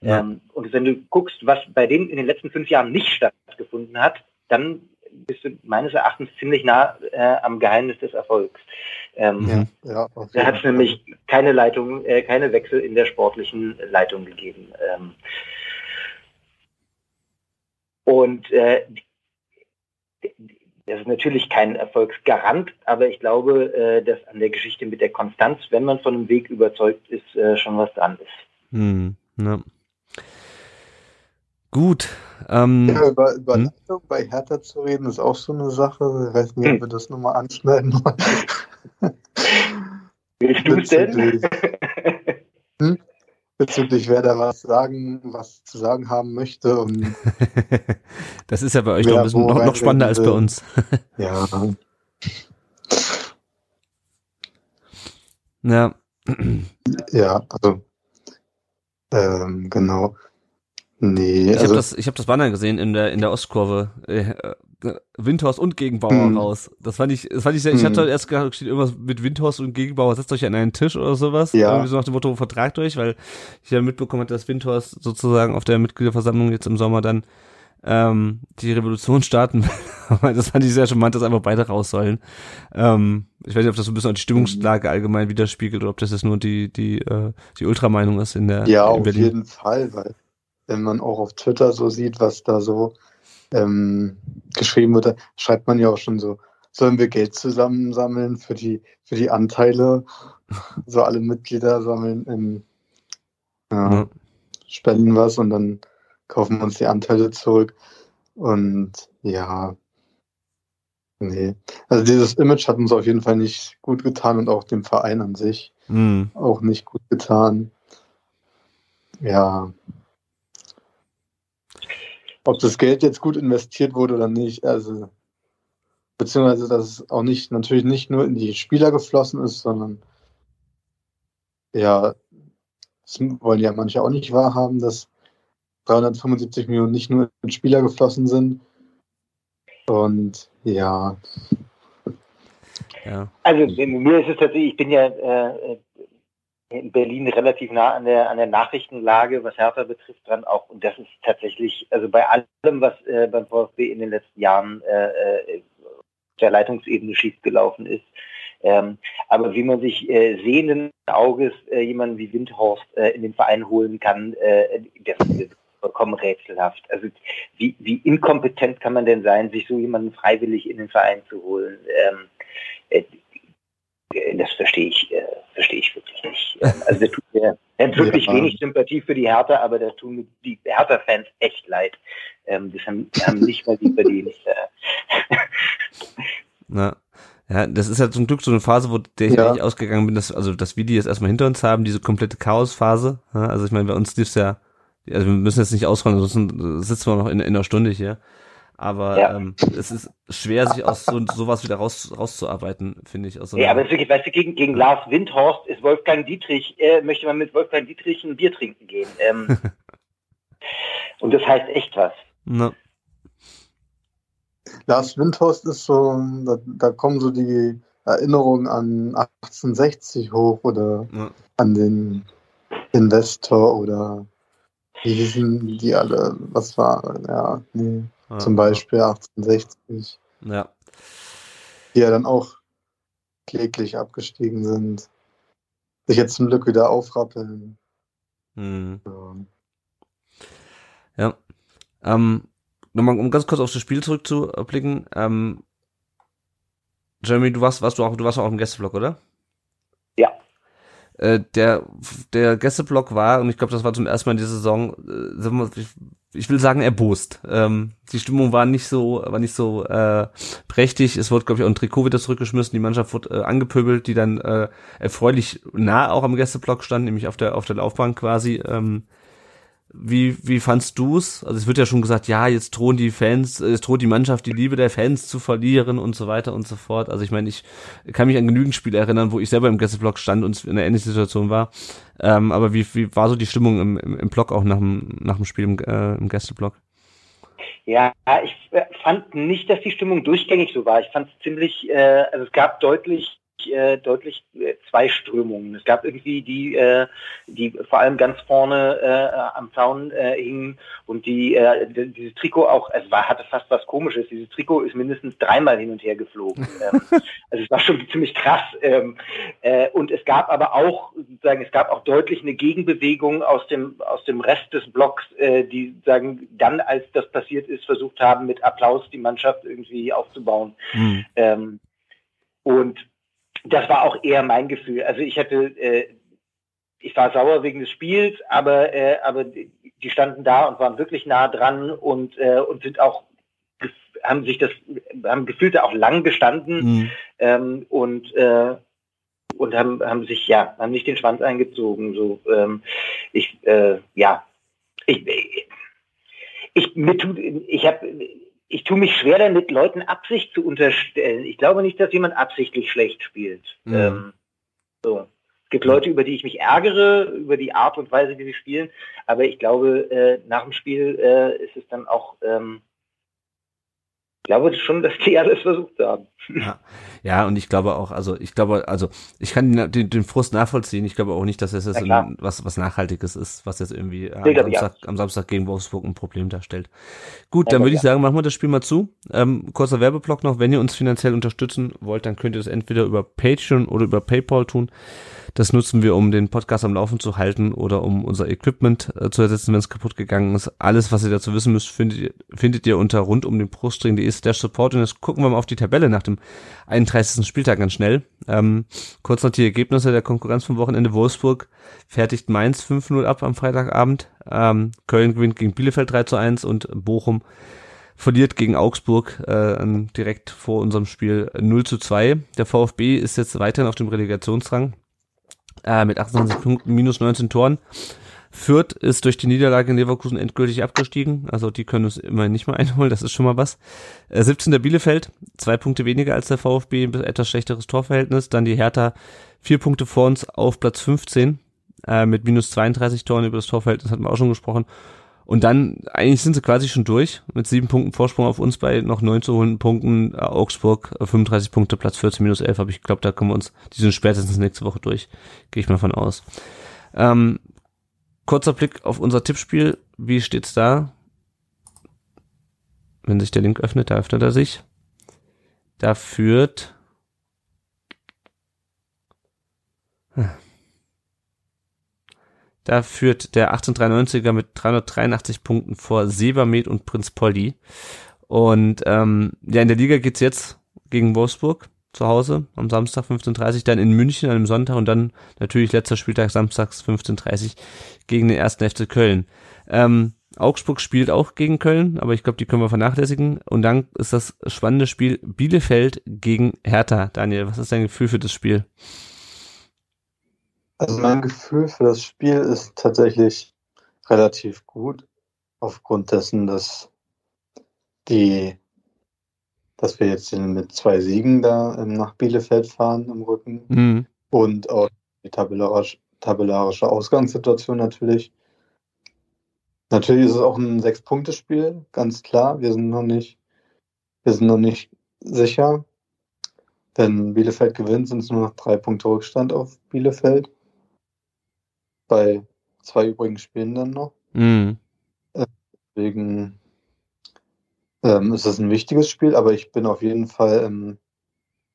Ja. Ähm, und wenn du guckst, was bei denen in den letzten fünf Jahren nicht stattgefunden hat, dann bist du meines Erachtens ziemlich nah äh, am Geheimnis des Erfolgs. Ähm, ja, ja, da hat es nämlich keine Leitung, äh, keine Wechsel in der sportlichen Leitung gegeben. Ähm, und äh, das ist natürlich kein Erfolgsgarant, aber ich glaube, äh, dass an der Geschichte mit der Konstanz, wenn man von einem Weg überzeugt ist, äh, schon was dran ist. Hm, ja. Gut. Ähm, ja, über, über hm? Bei Hertha zu reden, ist auch so eine Sache. Ich weiß nicht, ob hm. wir das nochmal anschneiden wollen. Willst du es denn? Bezüglich wer da was sagen, was zu sagen haben möchte. Und das ist ja bei euch noch, ein bisschen, noch, noch spannender als bei uns. ja. Ja. Ja, also ähm, genau. Nee, ich also, habe das, ich habe das Banner gesehen in der in der Ostkurve. Äh, Windhorst und Gegenbauer hm. raus. Das fand ich, das fand ich sehr, ich hatte hm. erst gedacht, steht irgendwas mit Windhorst und Gegenbauer, setzt euch an einen Tisch oder sowas. Ja. Irgendwie so nach dem Motto, vertragt euch, weil ich ja mitbekommen hatte, dass Windhorst sozusagen auf der Mitgliederversammlung jetzt im Sommer dann ähm, die Revolution starten will. das fand ich sehr charmant, dass einfach beide raus sollen. Ähm, ich weiß nicht, ob das so ein bisschen die Stimmungslage allgemein widerspiegelt oder ob das jetzt nur die, die, äh, die Ultrameinung ist in der Ja, in auf jeden Fall, weil wenn man auch auf Twitter so sieht, was da so ähm, geschrieben wurde, schreibt man ja auch schon so, sollen wir Geld zusammensammeln für die, für die Anteile, so alle Mitglieder sammeln, in, ja, mhm. spenden was und dann kaufen wir uns die Anteile zurück. Und ja, nee. Also dieses Image hat uns auf jeden Fall nicht gut getan und auch dem Verein an sich mhm. auch nicht gut getan. Ja, ob das Geld jetzt gut investiert wurde oder nicht, also beziehungsweise dass es auch nicht natürlich nicht nur in die Spieler geflossen ist, sondern ja, das wollen ja manche auch nicht wahrhaben, dass 375 Millionen nicht nur in Spieler geflossen sind. Und ja. ja. Also mir ist es tatsächlich, ich bin ja äh, in Berlin relativ nah an der, an der Nachrichtenlage, was Hertha betrifft, dran auch. Und das ist tatsächlich, also bei allem, was äh, beim VfB in den letzten Jahren äh, äh, der Leitungsebene schiefgelaufen ist. Ähm, aber wie man sich äh, sehenden Auges äh, jemanden wie Windhorst äh, in den Verein holen kann, äh, das ist vollkommen rätselhaft. Also wie, wie inkompetent kann man denn sein, sich so jemanden freiwillig in den Verein zu holen? Ähm, äh, das verstehe ich, verstehe ich also der tut mir, er hat wirklich ja. wenig Sympathie für die Hertha, aber da tun mir die Hertha-Fans echt leid. Ähm, das haben, haben nicht mal die verdient. Äh. Na. Ja, das ist ja zum Glück so eine Phase, wo der ich ja. ausgegangen bin, dass, also, dass wir die jetzt erstmal hinter uns haben, diese komplette Chaosphase. Ja, also, ich meine, bei uns lief's ja, also, wir müssen jetzt nicht ausrollen, ansonsten sitzen wir noch in, in einer Stunde hier. Aber ja. ähm, es ist schwer, sich aus so sowas wieder raus, rauszuarbeiten, finde ich. Aus so ja, aber es ist wirklich, weißt du, gegen, gegen Lars Windhorst ist Wolfgang Dietrich, äh, möchte man mit Wolfgang Dietrich ein Bier trinken gehen. Ähm, und das heißt echt was. Na. Lars Windhorst ist so, da, da, kommen so die Erinnerungen an 1860 hoch oder ja. an den Investor oder wie hießen die alle? Was war, ja, nee, ja, zum Beispiel 1860. Ja. Die ja dann auch kläglich abgestiegen sind. Sich jetzt zum Glück wieder aufrappeln. Hm. Ja. Ähm, nochmal, um ganz kurz auf das Spiel zurückzublicken. Ähm, Jeremy, du warst, warst du auch, du warst auch im Gästeblock, oder? Ja. Äh, der, der Gästeblock war, und ich glaube, das war zum ersten Mal in dieser Saison, äh, ich, will sagen, erbost. Ähm, die Stimmung war nicht so, war nicht so äh, prächtig. Es wurde, glaube ich, auch ein Trikot wieder zurückgeschmissen. Die Mannschaft wurde äh, angepöbelt, die dann äh, erfreulich nah auch am Gästeblock stand, nämlich auf der auf der Laufbahn quasi. Ähm, wie, wie fandst du's? Also es wird ja schon gesagt, ja, jetzt drohen die Fans, es droht die Mannschaft die Liebe der Fans zu verlieren und so weiter und so fort. Also ich meine, ich kann mich an genügend Spiele erinnern, wo ich selber im Gästeblock stand und in einer ähnlichen Situation war. Ähm, aber wie, wie war so die Stimmung im, im, im Block auch nach dem, nach dem Spiel im, äh, im Gästeblock? Ja, ich äh, fand nicht, dass die Stimmung durchgängig so war. Ich fand es ziemlich, äh, also es gab deutlich äh, deutlich äh, zwei Strömungen. Es gab irgendwie die, äh, die vor allem ganz vorne äh, am Zaun äh, hingen und die äh, dieses Trikot auch, es war hatte fast was Komisches. Dieses Trikot ist mindestens dreimal hin und her geflogen. ähm, also es war schon ziemlich krass. Ähm, äh, und es gab aber auch sozusagen, es gab auch deutlich eine Gegenbewegung aus dem aus dem Rest des Blocks, äh, die sagen dann, als das passiert ist, versucht haben mit Applaus die Mannschaft irgendwie aufzubauen. Mhm. Ähm, und das war auch eher mein Gefühl. Also ich hatte, äh, ich war sauer wegen des Spiels, aber, äh, aber die standen da und waren wirklich nah dran und, äh, und sind auch haben sich das haben gefühlt auch lang gestanden mhm. ähm, und äh, und haben haben sich ja haben nicht den Schwanz eingezogen so ähm, ich äh, ja ich ich mir tut ich habe ich tue mich schwer damit, Leuten Absicht zu unterstellen. Ich glaube nicht, dass jemand absichtlich schlecht spielt. Mhm. Ähm, so. Es gibt Leute, über die ich mich ärgere, über die Art und Weise, wie sie spielen, aber ich glaube, äh, nach dem Spiel äh, ist es dann auch ähm, glaube schon, dass die alles versucht haben. Ja. ja, und ich glaube auch, also ich glaube, also ich kann den, den Frust nachvollziehen. Ich glaube auch nicht, dass es das was, was Nachhaltiges ist, was jetzt irgendwie am, Samstag, am Samstag gegen Wolfsburg ein Problem darstellt. Gut, dann würde ich sagen, machen wir das Spiel mal zu. Ähm, kurzer Werbeblock noch, wenn ihr uns finanziell unterstützen wollt, dann könnt ihr das entweder über Patreon oder über PayPal tun. Das nutzen wir, um den Podcast am Laufen zu halten oder um unser Equipment äh, zu ersetzen, wenn es kaputt gegangen ist. Alles, was ihr dazu wissen müsst, findet ihr, findet ihr unter rund Brustring.de slash support. Und jetzt gucken wir mal auf die Tabelle nach dem 31. Spieltag ganz schnell. Ähm, kurz noch die Ergebnisse der Konkurrenz vom Wochenende. Wolfsburg fertigt Mainz 5-0 ab am Freitagabend. Ähm, Köln gewinnt gegen Bielefeld 3 zu 1 und Bochum verliert gegen Augsburg äh, direkt vor unserem Spiel 0 zu 2. Der VfB ist jetzt weiterhin auf dem Relegationsrang äh, mit 28 Punkten, minus 19 Toren. Fürth ist durch die Niederlage in Leverkusen endgültig abgestiegen. Also die können uns immerhin nicht mehr einholen, das ist schon mal was. Äh, 17. Bielefeld, zwei Punkte weniger als der VfB, etwas schlechteres Torverhältnis. Dann die Hertha, vier Punkte vor uns auf Platz 15 äh, mit minus 32 Toren über das Torverhältnis, hatten wir auch schon gesprochen. Und dann, eigentlich sind sie quasi schon durch, mit sieben Punkten Vorsprung auf uns bei noch neun zu holen Punkten. Äh, Augsburg, 35 äh, Punkte, Platz 14 minus 11, aber ich glaube, da kommen wir uns, die sind spätestens nächste Woche durch. Gehe ich mal von aus. Ähm, kurzer Blick auf unser Tippspiel. Wie steht's da? Wenn sich der Link öffnet, da öffnet er sich. Da führt Da führt der 1893er mit 383 Punkten vor Severmed und Prinz Poldi. Und ähm, ja, in der Liga geht's jetzt gegen Wolfsburg zu Hause am Samstag 15.30 dann in München an einem Sonntag und dann natürlich letzter Spieltag samstags 15.30 gegen den ersten FC Köln. Ähm, Augsburg spielt auch gegen Köln, aber ich glaube, die können wir vernachlässigen. Und dann ist das spannende Spiel Bielefeld gegen Hertha. Daniel, was ist dein Gefühl für das Spiel? Also mein Gefühl für das Spiel ist tatsächlich relativ gut, aufgrund dessen, dass die, dass wir jetzt mit zwei Siegen da ähm, nach Bielefeld fahren im Rücken Mhm. und auch die tabellarisch, tabellarische Ausgangssituation natürlich. Natürlich ist es auch ein Sechs-Punkte-Spiel, ganz klar. Wir sind noch nicht, wir sind noch nicht sicher. Wenn Bielefeld gewinnt, sind es nur noch drei Punkte Rückstand auf Bielefeld. Bei zwei übrigen Spielen dann noch. Mhm. Deswegen ähm, ist es ein wichtiges Spiel, aber ich bin auf jeden Fall ähm,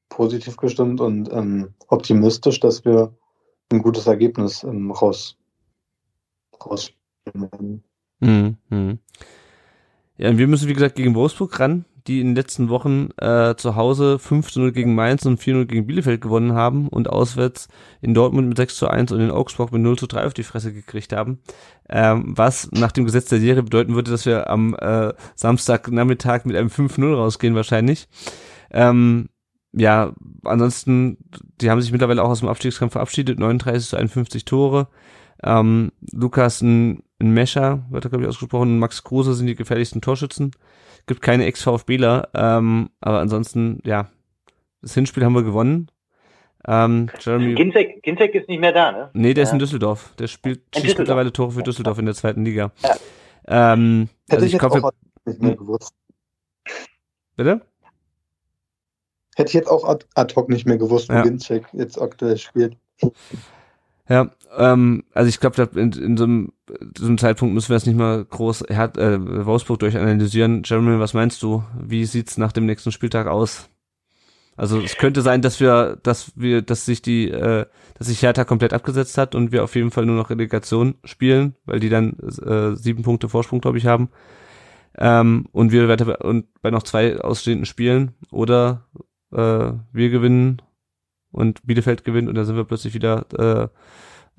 positiv gestimmt und ähm, optimistisch, dass wir ein gutes Ergebnis ähm, raus, rausspielen werden. Mhm. Mhm. Ja, und wir müssen, wie gesagt, gegen Wolfsburg ran, die in den letzten Wochen äh, zu Hause 5 zu 0 gegen Mainz und 4 0 gegen Bielefeld gewonnen haben und auswärts in Dortmund mit 6 zu 1 und in Augsburg mit 0 zu 3 auf die Fresse gekriegt haben. Ähm, was nach dem Gesetz der Serie bedeuten würde, dass wir am äh, Samstagnachmittag mit einem 5-0 rausgehen wahrscheinlich. Ähm, ja, ansonsten, die haben sich mittlerweile auch aus dem Abstiegskampf verabschiedet, 39 zu 51 Tore. Ähm, Lukas ein Mescher, wird da glaube ich ausgesprochen, und Max Kruse sind die gefährlichsten Torschützen. Gibt keine Ex-VfBler, ähm, aber ansonsten, ja, das Hinspiel haben wir gewonnen. Ähm, Jeremy, Ginzek, Ginzek ist nicht mehr da, ne? nee, der ist in Ja. Düsseldorf. Der spielt, schießt Düsseldorf. mittlerweile Tore für Düsseldorf in der zweiten Liga. Ja. Ähm, Hätte also ich ich jetzt glaube, auch nicht mehr gewusst. bitte? Hätte ich jetzt auch ad, ad hoc nicht mehr gewusst, wo Ja. Ginczek jetzt aktuell spielt. Ja, ähm, also ich glaube, in, in so einem, so einem Zeitpunkt müssen wir jetzt nicht mal groß Her äh, Wolfsburg durchanalysieren. Jeremy, was meinst du? Wie sieht's nach dem nächsten Spieltag aus? Also es könnte sein, dass wir, dass wir, dass sich die, äh, dass sich Hertha komplett abgesetzt hat und wir auf jeden Fall nur noch Relegation spielen, weil die dann äh, sieben Punkte Vorsprung, glaube ich, haben. Ähm, und wir weiter und bei noch zwei ausstehenden Spielen oder äh, wir gewinnen und Bielefeld gewinnt und dann sind wir plötzlich wieder äh,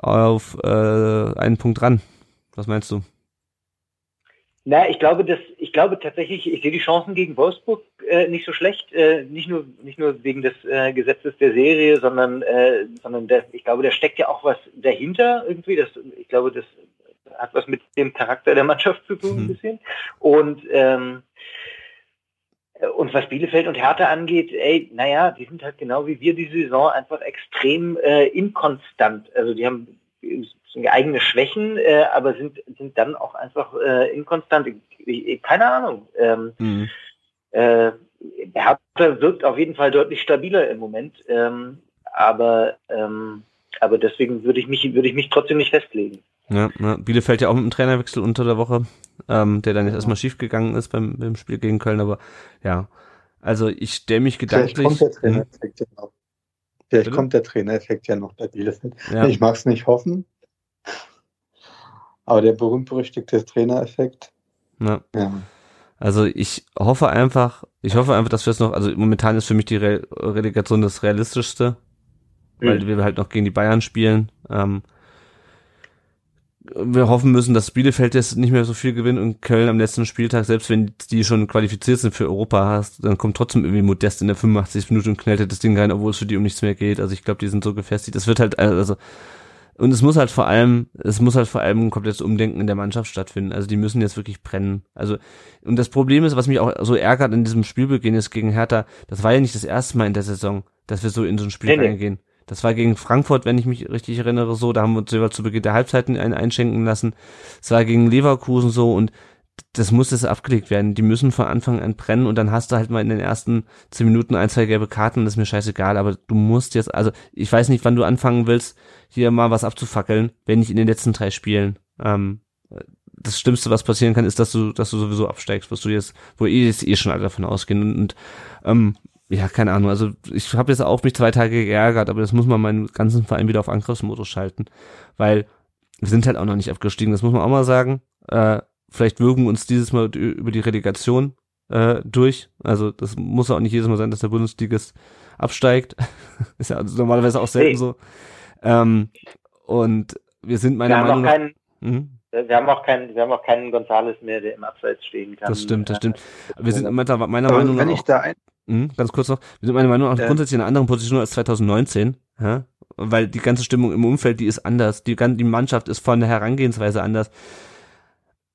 auf äh, einen Punkt dran. Was meinst du? Na, ich glaube, dass ich glaube tatsächlich, ich sehe die Chancen gegen Wolfsburg äh, nicht so schlecht, äh, nicht nur nicht nur wegen des äh, Gesetzes der Serie, sondern äh, sondern der, ich glaube, da steckt ja auch was dahinter irgendwie. Das, ich glaube, das hat was mit dem Charakter der Mannschaft zu tun, ein Mhm. bisschen. Und ähm, und was Bielefeld und Hertha angeht, ey, naja, die sind halt genau wie wir die Saison einfach extrem äh, inkonstant. Also die haben eigene Schwächen, äh, aber sind sind dann auch einfach äh, inkonstant. Ich, ich, keine Ahnung. Ähm, Mhm. äh, Hertha wirkt auf jeden Fall deutlich stabiler im Moment, ähm, aber ähm, aber deswegen würde ich mich würde ich mich trotzdem nicht festlegen. Ja, ja, Bielefeld ja auch mit einem Trainerwechsel unter der Woche, ähm, der dann jetzt erstmal schief gegangen ist beim, beim Spiel gegen Köln, aber ja. Also ich stelle mich Vielleicht gedanklich. kommt der. Trainereffekt ja noch. Vielleicht Bitte? kommt der Trainereffekt ja noch bei Bielefeld. Ja, Ich mag es nicht hoffen. Aber der berühmt-berüchtigte Trainereffekt, ja. ja. Also ich hoffe einfach, ich hoffe einfach, dass wir es noch, also momentan ist für mich die Re Relegation das realistischste, weil Mhm. wir halt noch gegen die Bayern spielen. Ähm, wir hoffen müssen, dass Bielefeld jetzt nicht mehr so viel gewinnt und Köln am letzten Spieltag, selbst wenn die schon qualifiziert sind für Europa, hast, dann kommt trotzdem irgendwie Modest in der 85. Minute und knallt das Ding rein, obwohl es für die um nichts mehr geht. Also ich glaube, die sind so gefestigt. Es wird halt, also und es muss halt vor allem, es muss halt vor allem ein komplettes Umdenken in der Mannschaft stattfinden. Also die müssen jetzt wirklich brennen. Also und das Problem ist, was mich auch so ärgert in diesem Spielbeginn jetzt gegen Hertha, das war ja nicht das erste Mal in der Saison, dass wir so in so ein Spiel nee. reingehen. Das war gegen Frankfurt, wenn ich mich richtig erinnere, so. Da haben wir uns sogar zu Beginn der Halbzeiten einen einschenken lassen. Es war gegen Leverkusen so und das muss jetzt abgelegt werden. Die müssen von Anfang an brennen und dann hast du halt mal in den ersten zehn Minuten ein, zwei gelbe Karten, das ist mir scheißegal, aber du musst jetzt, also ich weiß nicht, wann du anfangen willst, hier mal was abzufackeln, wenn nicht in den letzten drei Spielen. Ähm, das Schlimmste, was passieren kann, ist, dass du, dass du sowieso absteigst, was du jetzt, wo eh jetzt eh schon alle davon ausgehen und, und ähm, ja, keine Ahnung. Also ich habe jetzt auch mich zwei Tage geärgert, aber das muss man meinen ganzen Verein wieder auf Angriffsmodus schalten, weil wir sind halt auch noch nicht abgestiegen. Das muss man auch mal sagen. Äh, vielleicht wirken uns dieses Mal über die Relegation äh, durch. Also das muss auch nicht jedes Mal sein, dass der Bundesligist absteigt. Ist ja also normalerweise auch selten Nee. so. Ähm, und wir sind Wir meiner haben, Meinung auch nach. keinen, Mhm, wir haben auch keinen, wir haben auch keinen Gonzales mehr, der im Abseits stehen kann. das stimmt, das Äh, stimmt. Wir sind meiner, meiner Aber Meinung nach wenn ich da ein, Mhm, ganz kurz noch. Wir sind meiner Meinung nach Ja. grundsätzlich in einer anderen Position als 2019, ja? weil die ganze Stimmung im Umfeld, die ist anders. Die, die Mannschaft ist von der Herangehensweise anders.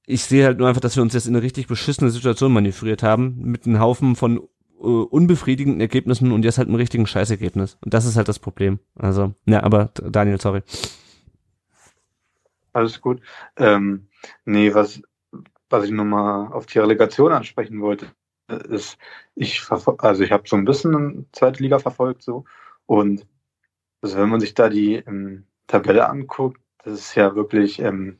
ich sehe halt nur einfach, dass wir uns jetzt in eine richtig beschissene Situation manövriert haben, mit einem Haufen von äh, unbefriedigenden Ergebnissen und jetzt halt einem richtigen Scheißergebnis. Und das ist halt das Problem. Also, ja, aber Daniel, sorry. Alles gut. Ähm, nee, was, was ich nochmal auf die Relegation ansprechen wollte, ist, ich also ich habe so ein bisschen zweite Liga verfolgt so und also wenn man sich da die ähm, Tabelle anguckt, das ist ja wirklich ähm,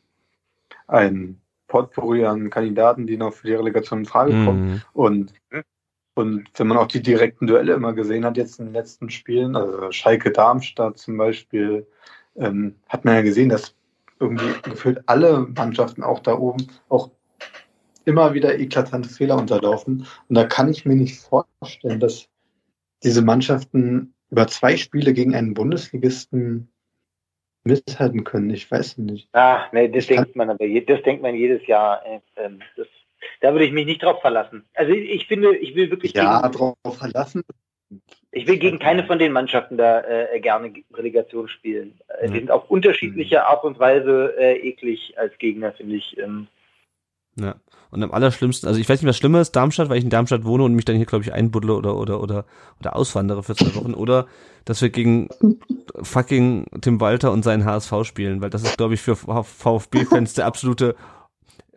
ein Potpourri an Kandidaten, die noch für die Relegation in Frage kommen. Mhm. Und, und wenn man auch die direkten Duelle immer gesehen hat, jetzt in den letzten Spielen, also Schalke Darmstadt zum Beispiel, ähm, hat man ja gesehen, dass irgendwie gefühlt alle Mannschaften auch da oben auch immer wieder eklatante Fehler unterlaufen. Und da kann ich mir nicht vorstellen, dass diese Mannschaften über zwei Spiele gegen einen Bundesligisten mithalten können. Ich weiß nicht. Ah, nee, das ich denkt man aber, das denkt man jedes Jahr. Äh, ähm, das, da würde ich mich nicht drauf verlassen. Also ich finde, ich will wirklich. Ja, gegen, drauf verlassen. Ich will gegen keine von den Mannschaften da äh, gerne Relegation spielen. Äh, die sind auf unterschiedliche Art und Weise äh, eklig als Gegner, finde ich. Ähm. Ja. Und am allerschlimmsten, also ich weiß nicht, was schlimmer ist, Darmstadt, weil ich in Darmstadt wohne und mich dann hier, glaube ich, einbuddle oder, oder, oder, oder auswandere für zwei Wochen. Oder, dass wir gegen fucking Tim Walter und seinen HSV spielen, weil das ist, glaube ich, für VfB-Fans der absolute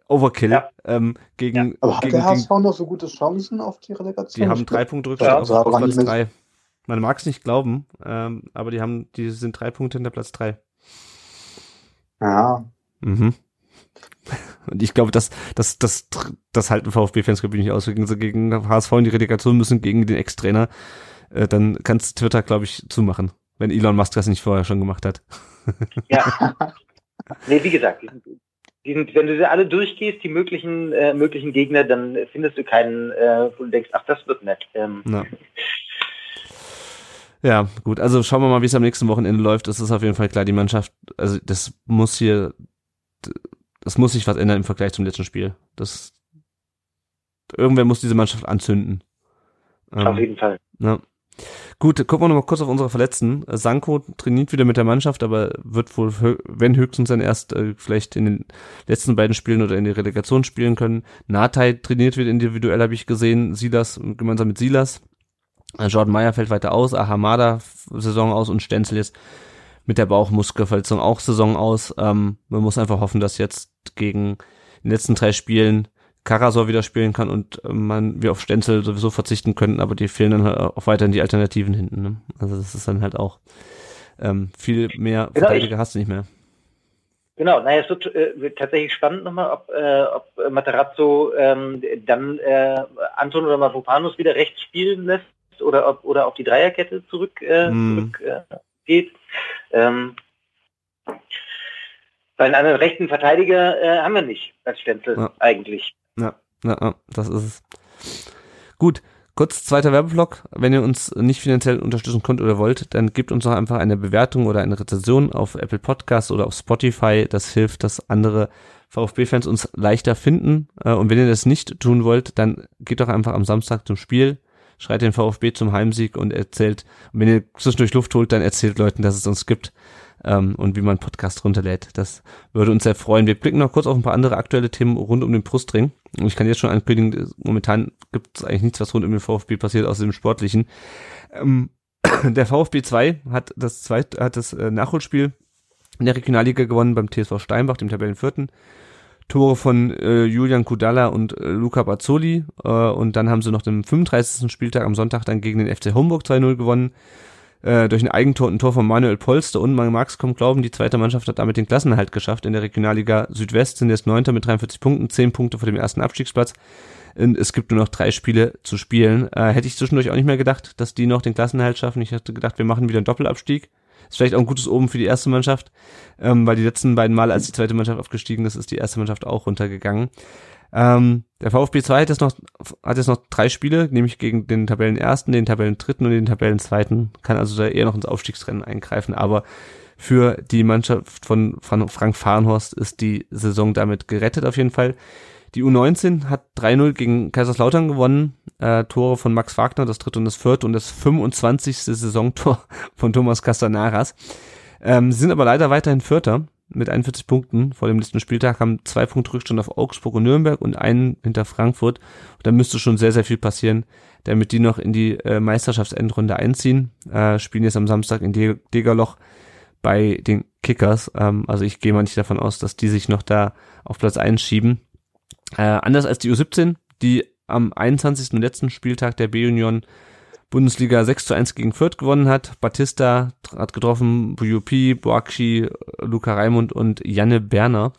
Overkill. Ja. Ähm, gegen, ja. Aber hat gegen, der HSV gegen, noch so gute Chancen auf die Relegation? Die haben drei Punkte Rückstand ja, auf, auf Platz drei. Man mag es nicht glauben, ähm, aber die haben, die sind drei Punkte hinter Platz drei. Ja. Mhm. Und ich glaube, dass das, das, das halten VfB-Fans glaube ich nicht aus. Sie gegen HSV in die Relegation müssen, gegen den Ex-Trainer, äh, dann kannst Twitter, glaube ich, zumachen. Wenn Elon Musk das nicht vorher schon gemacht hat. Ja. nee, wie gesagt, die sind, die sind, wenn du sie alle durchgehst, die möglichen, äh, möglichen Gegner, dann findest du keinen, äh, wo du denkst, ach, das wird nett. Ähm. Ja. Ja, gut. Also schauen wir mal, wie es am nächsten Wochenende läuft. Es ist auf jeden Fall klar, die Mannschaft, also das muss hier das muss sich was ändern im Vergleich zum letzten Spiel. Das irgendwer muss diese Mannschaft anzünden. Ähm, auf jeden Fall. Ja. Gut, gucken wir noch mal kurz auf unsere Verletzten. Sanko trainiert wieder mit der Mannschaft, aber wird wohl, wenn höchstens dann erst äh, vielleicht in den letzten beiden Spielen oder in die Relegation spielen können. Natai trainiert wieder individuell, habe ich gesehen. Silas, gemeinsam mit Silas. Äh, Jordan Meyer fällt weiter aus, Ahamada Saison aus und Stenzel jetzt mit der Bauchmuskelverletzung auch Saison aus. Ähm, man muss einfach hoffen, dass jetzt gegen den letzten drei Spielen Karasor wieder spielen kann und äh, man wir auf Stenzel sowieso verzichten könnten, aber die fehlen dann halt auch weiterhin die Alternativen hinten. Ne? Also das ist dann halt auch ähm, viel mehr genau, Verteidiger hast du nicht mehr. Genau, naja, es wird äh, tatsächlich spannend nochmal, ob, äh, ob Materazzo ähm, dann äh, Anton oder Mavropanos wieder rechts spielen lässt oder ob oder auf die Dreierkette zurück, äh, mm. zurück äh, geht. Ähm, einen anderen rechten Verteidiger äh, haben wir nicht als Stenzel ja. eigentlich. Ja, ja, das ist es. Gut, kurz zweiter Werbeblock. Wenn ihr uns nicht finanziell unterstützen könnt oder wollt, dann gebt uns doch einfach eine Bewertung oder eine Rezension auf Apple Podcasts oder auf Spotify. Das hilft, dass andere VfB-Fans uns leichter finden. Äh, und wenn ihr das nicht tun wollt, dann geht doch einfach am Samstag zum Spiel schreit den VfB zum Heimsieg und erzählt, und wenn ihr zwischendurch Luft holt, dann erzählt Leuten, dass es uns gibt ähm, und wie man Podcast runterlädt. Das würde uns sehr freuen. Wir blicken noch kurz auf ein paar andere aktuelle Themen rund um den Brustring. Und ich kann jetzt schon ankündigen, momentan gibt es eigentlich nichts, was rund um den VfB passiert, außer dem Sportlichen. Ähm, der VfB 2 hat das zweite, hat das äh, Nachholspiel in der Regionalliga gewonnen beim TSV Steinbach, dem Tabellenvierten. Tore von äh, Julian Kudala und äh, Luca Bazzoli äh, und dann haben sie noch den 35. Spieltag am Sonntag dann gegen den FC Homburg 2-0 gewonnen. Äh, durch ein Eigentor ein Tor von Manuel Polster und man mag es kaum glauben, die zweite Mannschaft hat damit den Klassenhalt geschafft. In der Regionalliga Südwest sind jetzt Neunter mit 43 Punkten, 10 Punkte vor dem ersten Abstiegsplatz. Und es gibt nur noch drei Spiele zu spielen. Äh, hätte ich zwischendurch auch nicht mehr gedacht, dass die noch den Klassenhalt schaffen. Ich hätte gedacht, wir machen wieder einen Doppelabstieg. Ist vielleicht auch ein gutes Oben für die erste Mannschaft, ähm, weil die letzten beiden Mal, als die zweite Mannschaft aufgestiegen ist, ist die erste Mannschaft auch runtergegangen. Ähm, der VfB 2 hat jetzt noch, hat jetzt noch drei Spiele, nämlich gegen den Tabellenersten, den Tabellendritten und den Tabellenzweiten, kann also da eher noch ins Aufstiegsrennen eingreifen, aber für die Mannschaft von Frank Fahrenhorst ist die Saison damit gerettet auf jeden Fall. Die U19 hat 3-0 gegen Kaiserslautern gewonnen. Äh, Tore von Max Wagner, das dritte und das vierte und das 25. Saisontor von Thomas Castanaras. Ähm, sind aber leider weiterhin Vierter. mit 41 Punkten vor dem letzten Spieltag, haben zwei Punkte Rückstand auf Augsburg und Nürnberg und einen hinter Frankfurt. Da müsste schon sehr, sehr viel passieren, damit die noch in die äh, Meisterschaftsendrunde einziehen. Äh, spielen jetzt am Samstag in De Degerloch bei den Kickers. Ähm, also ich gehe mal nicht davon aus, dass die sich noch da auf Platz 1 schieben. Äh, anders als die U17, die am 21. und letzten Spieltag der B-Union Bundesliga 6 zu 1 gegen Fürth gewonnen hat. Batista hat getroffen, Bujupi, Boakshi, Luca Raimund und Janne Berner.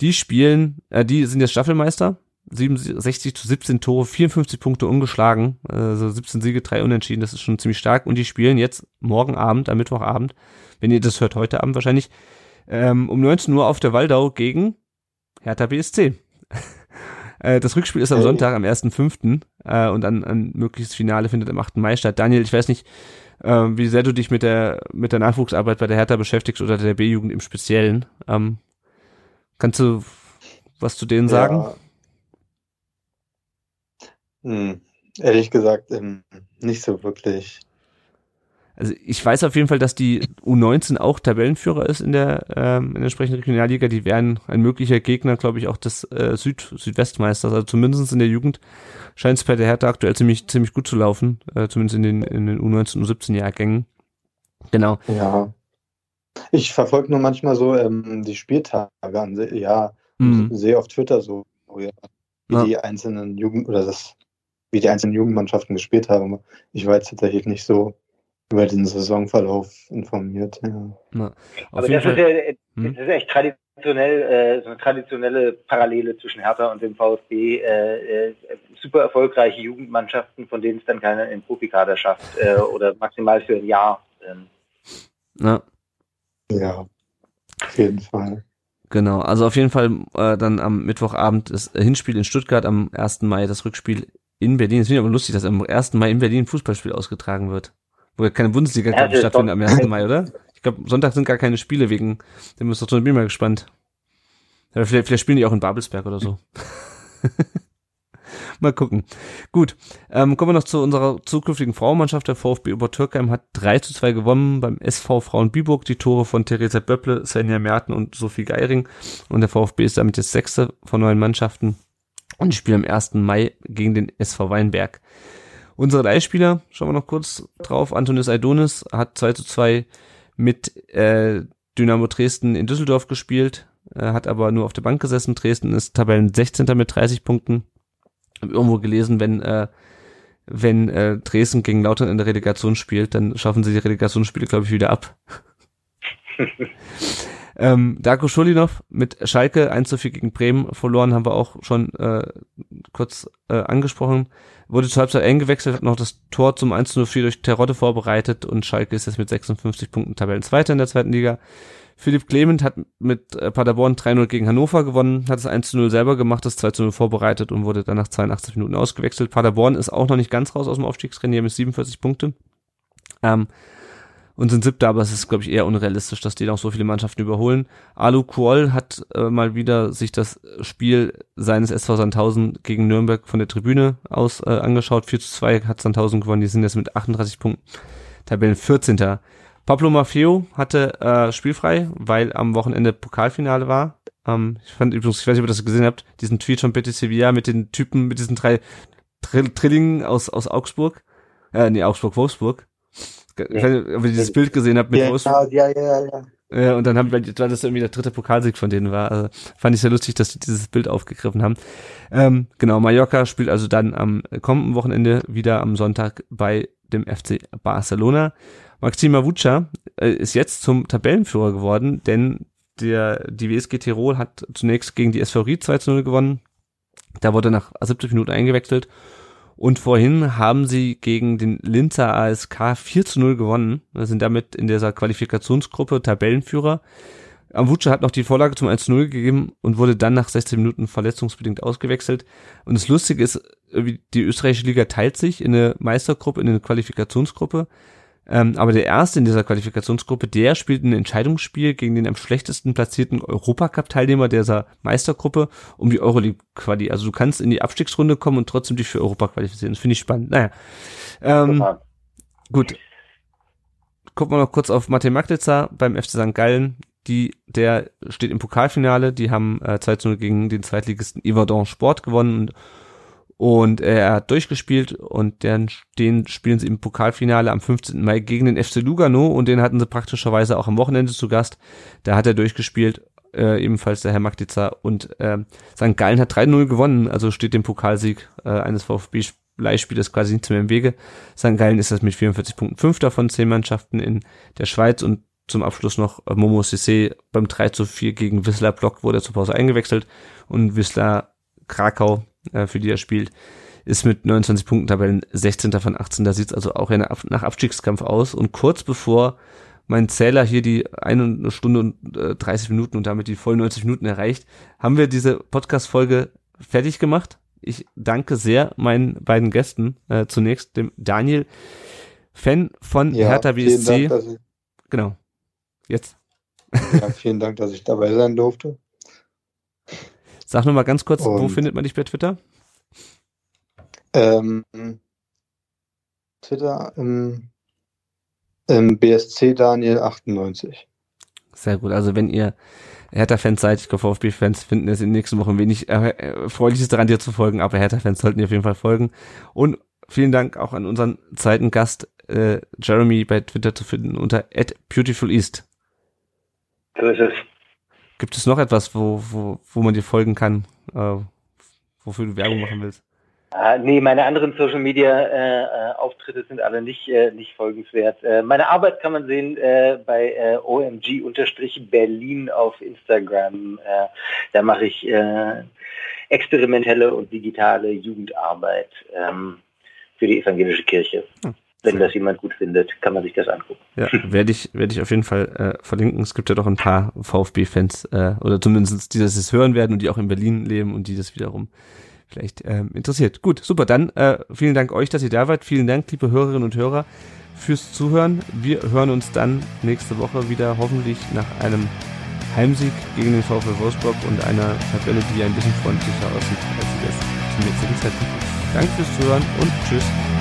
Die spielen, äh, die sind jetzt Staffelmeister. 67 zu 17 Tore, 54 Punkte ungeschlagen, also 17 Siege, 3 Unentschieden, das ist schon ziemlich stark. Und die spielen jetzt morgen Abend, am Mittwochabend, wenn ihr das hört, heute Abend wahrscheinlich, ähm, um 19 Uhr auf der Waldau gegen Hertha BSC. Äh, das Rückspiel ist am Sonntag, am 1.5. Äh, und ein, ein mögliches Finale findet am 8. Mai statt. Daniel, ich weiß nicht, äh, wie sehr du dich mit der, mit der Nachwuchsarbeit bei der Hertha beschäftigst oder der B-Jugend im Speziellen. Ähm, kannst du was zu denen sagen? Ja. Hm, ehrlich gesagt, ähm, nicht so wirklich. Also ich weiß auf jeden Fall, dass die U19 auch Tabellenführer ist in der, ähm, in der entsprechenden Regionalliga. Die wären ein möglicher Gegner, glaube ich, auch des äh, Süd Südwestmeisters. Also zumindest in der Jugend scheint es bei der Hertha aktuell ziemlich ziemlich gut zu laufen, äh, zumindest in den in den U19 U17 Jahrgängen. Genau. Ja. Ich verfolge nur manchmal so ähm, die Spieltage an, ja, mhm. sehe auf Twitter so, ja, wie ja. die einzelnen Jugend oder das, wie die einzelnen Jugendmannschaften gespielt haben. Ich weiß tatsächlich nicht so über den Saisonverlauf informiert. Ja. Na, Aber das ist, ja, hm? das ist echt traditionell, äh, so eine traditionelle Parallele zwischen Hertha und dem VfB. Äh, äh, super erfolgreiche Jugendmannschaften, von denen es dann keiner im Profikader schafft äh, oder maximal für ein Jahr. Ähm. Ja. ja, auf jeden Fall. Genau, also auf jeden Fall äh, dann am Mittwochabend das Hinspiel in Stuttgart, am 1. Mai das Rückspiel in Berlin. Es finde ich aber lustig, dass am 1. Mai in Berlin ein Fußballspiel ausgetragen wird. Wo keine Bundesliga ja, stattfindet am 1. Mai, oder? Ich glaube, Sonntag sind gar keine Spiele wegen, doch bin ich mal gespannt. Aber vielleicht, vielleicht spielen die auch in Babelsberg oder so. mal gucken. Gut, ähm, kommen wir noch zu unserer zukünftigen Frauenmannschaft. Der VfB Obertürkheim hat 3 zu 2 gewonnen beim SV Frauen Biburg. Die Tore von Theresa Böpple, Svenja Merten und Sophie Geiring. Und der VfB ist damit jetzt sechste von neun Mannschaften und spielen am 1. Mai gegen den SV Weinberg. Unsere Leihspieler, schauen wir noch kurz drauf. Antonis Aidonis hat 2 zu 2 mit äh, Dynamo Dresden in Düsseldorf gespielt, äh, hat aber nur auf der Bank gesessen. Dresden ist Tabellen 16. mit 30 Punkten. Hab irgendwo gelesen, wenn äh, wenn äh, Dresden gegen Lautern in der Relegation spielt, dann schaffen sie die Relegationsspiele, glaube ich, wieder ab. ähm, Darko Schulinov mit Schalke 1 zu 4 gegen Bremen verloren, haben wir auch schon äh, kurz äh, angesprochen wurde zur Halbzeit eingewechselt, hat noch das Tor zum 1-0-4 durch Terodde vorbereitet und Schalke ist jetzt mit 56 Punkten Tabellenzweiter in der zweiten Liga. Philipp Clement hat mit äh, Paderborn 3-0 gegen Hannover gewonnen, hat das 1-0 selber gemacht, das 2-0 vorbereitet und wurde dann nach 82 Minuten ausgewechselt. Paderborn ist auch noch nicht ganz raus aus dem Aufstiegsrennen, haben jetzt 47 Punkte. Ähm, und sind siebter, aber es ist, glaube ich, eher unrealistisch, dass die noch so viele Mannschaften überholen. Alu Kuol hat äh, mal wieder sich das Spiel seines SV Sandhausen gegen Nürnberg von der Tribüne aus äh, angeschaut. 4 zu 2 hat Sandhausen gewonnen, die sind jetzt mit 38 Punkten Tabellen 14. Pablo Maffeo hatte äh, spielfrei, weil am Wochenende Pokalfinale war. Ähm, ich fand übrigens, ich weiß nicht, ob ihr das gesehen habt, diesen Tweet von Betty Sevilla mit den Typen, mit diesen drei Trill Trillingen aus, aus Augsburg. Äh, nee, Augsburg-Wolfsburg ich weiß nicht, ob ihr dieses Bild gesehen habt mit ja, Wolfsburg. Ja, ja, ja. Ja, und dann haben wir, weil das irgendwie der dritte Pokalsieg von denen war. Also fand ich sehr lustig, dass die dieses Bild aufgegriffen haben. Ähm, genau, Mallorca spielt also dann am kommenden Wochenende wieder am Sonntag bei dem FC Barcelona. Maxim Mavuca äh, ist jetzt zum Tabellenführer geworden, denn der, die WSG Tirol hat zunächst gegen die SV Ried 2 zu 0 gewonnen. Da wurde nach 70 Minuten eingewechselt und vorhin haben sie gegen den Linzer ASK 4 zu 0 gewonnen. Wir sind damit in dieser Qualifikationsgruppe Tabellenführer. Amvuce hat noch die Vorlage zum 1 zu 0 gegeben und wurde dann nach 16 Minuten verletzungsbedingt ausgewechselt. Und das Lustige ist, die österreichische Liga teilt sich in eine Meistergruppe, in eine Qualifikationsgruppe. Ähm, aber der erste in dieser Qualifikationsgruppe, der spielt ein Entscheidungsspiel gegen den am schlechtesten platzierten Europacup-Teilnehmer dieser Meistergruppe um die Euroleague-Quali. Also du kannst in die Abstiegsrunde kommen und trotzdem dich für Europa qualifizieren. Das finde ich spannend. Naja. Ähm, gut. Gucken wir noch kurz auf Matej Maglica beim FC St. Gallen. die, der steht im Pokalfinale. Die haben äh, 2 0 gegen den Zweitligisten Yverdon Sport gewonnen und, und er hat durchgespielt und den, den spielen sie im Pokalfinale am 15. Mai gegen den FC Lugano und den hatten sie praktischerweise auch am Wochenende zu Gast. Da hat er durchgespielt, äh, ebenfalls der Herr Magdica und äh, St. Gallen hat 3-0 gewonnen, also steht dem Pokalsieg äh, eines VfB Leihspielers quasi nichts mehr im Wege. St. Gallen ist das mit 44 Punkten Fünfter von zehn Mannschaften in der Schweiz und zum Abschluss noch äh, Momo Sissé beim 3 zu 4 gegen Wissler Block wurde er zur Pause eingewechselt und Wissler Krakau äh, für die er spielt, ist mit 29 Punkten Tabellen 16. von 18. Da sieht es also auch nach Abstiegskampf aus. Und kurz bevor mein Zähler hier die eine Stunde und äh, 30 Minuten und damit die voll 90 Minuten erreicht, haben wir diese Podcast-Folge fertig gemacht. Ich danke sehr meinen beiden Gästen. Äh, zunächst dem Daniel, Fan von ja, Hertha BSC. Dank, ich, genau. Jetzt. Ja, vielen Dank, dass ich dabei sein durfte. Sag nur mal ganz kurz, Und, wo findet man dich bei Twitter? Ähm, Twitter im, im BSC Daniel 98. Sehr gut. Also wenn ihr Hertha-Fans seid, ich glaube VfB-Fans finden es in den nächsten Wochen wenig äh, Erfreuliches daran, dir zu folgen, aber Hertha-Fans sollten dir auf jeden Fall folgen. Und vielen Dank auch an unseren zweiten Gast, äh, Jeremy, bei Twitter zu finden unter @beautifuleast. So ist es. Gibt es noch etwas, wo, wo, wo man dir folgen kann, äh, wofür du Werbung machen willst? Ah, nee, meine anderen Social Media äh, äh, Auftritte sind alle nicht, äh, nicht folgenswert. Äh, meine Arbeit kann man sehen äh, bei äh, OMG-Berlin auf Instagram. Da mache ich experimentelle und digitale Jugendarbeit ähm, für die evangelische Kirche. Hm. Wenn das jemand gut findet, kann man sich das angucken. Ja, werde ich, werde ich auf jeden Fall äh, verlinken. Es gibt ja doch ein paar VfB-Fans, äh, oder zumindest die das jetzt hören werden und die auch in Berlin leben und die das wiederum vielleicht ähm, interessiert. Gut, super. Dann äh, vielen Dank euch, dass ihr da wart. Vielen Dank, liebe Hörerinnen und Hörer, fürs Zuhören. Wir hören uns dann nächste Woche wieder, hoffentlich nach einem Heimsieg gegen den VfL Wolfsburg und einer Tabelle, die ein bisschen freundlicher aussieht, als sie das zum jetzigen Zeitpunkt. Danke fürs Zuhören und tschüss.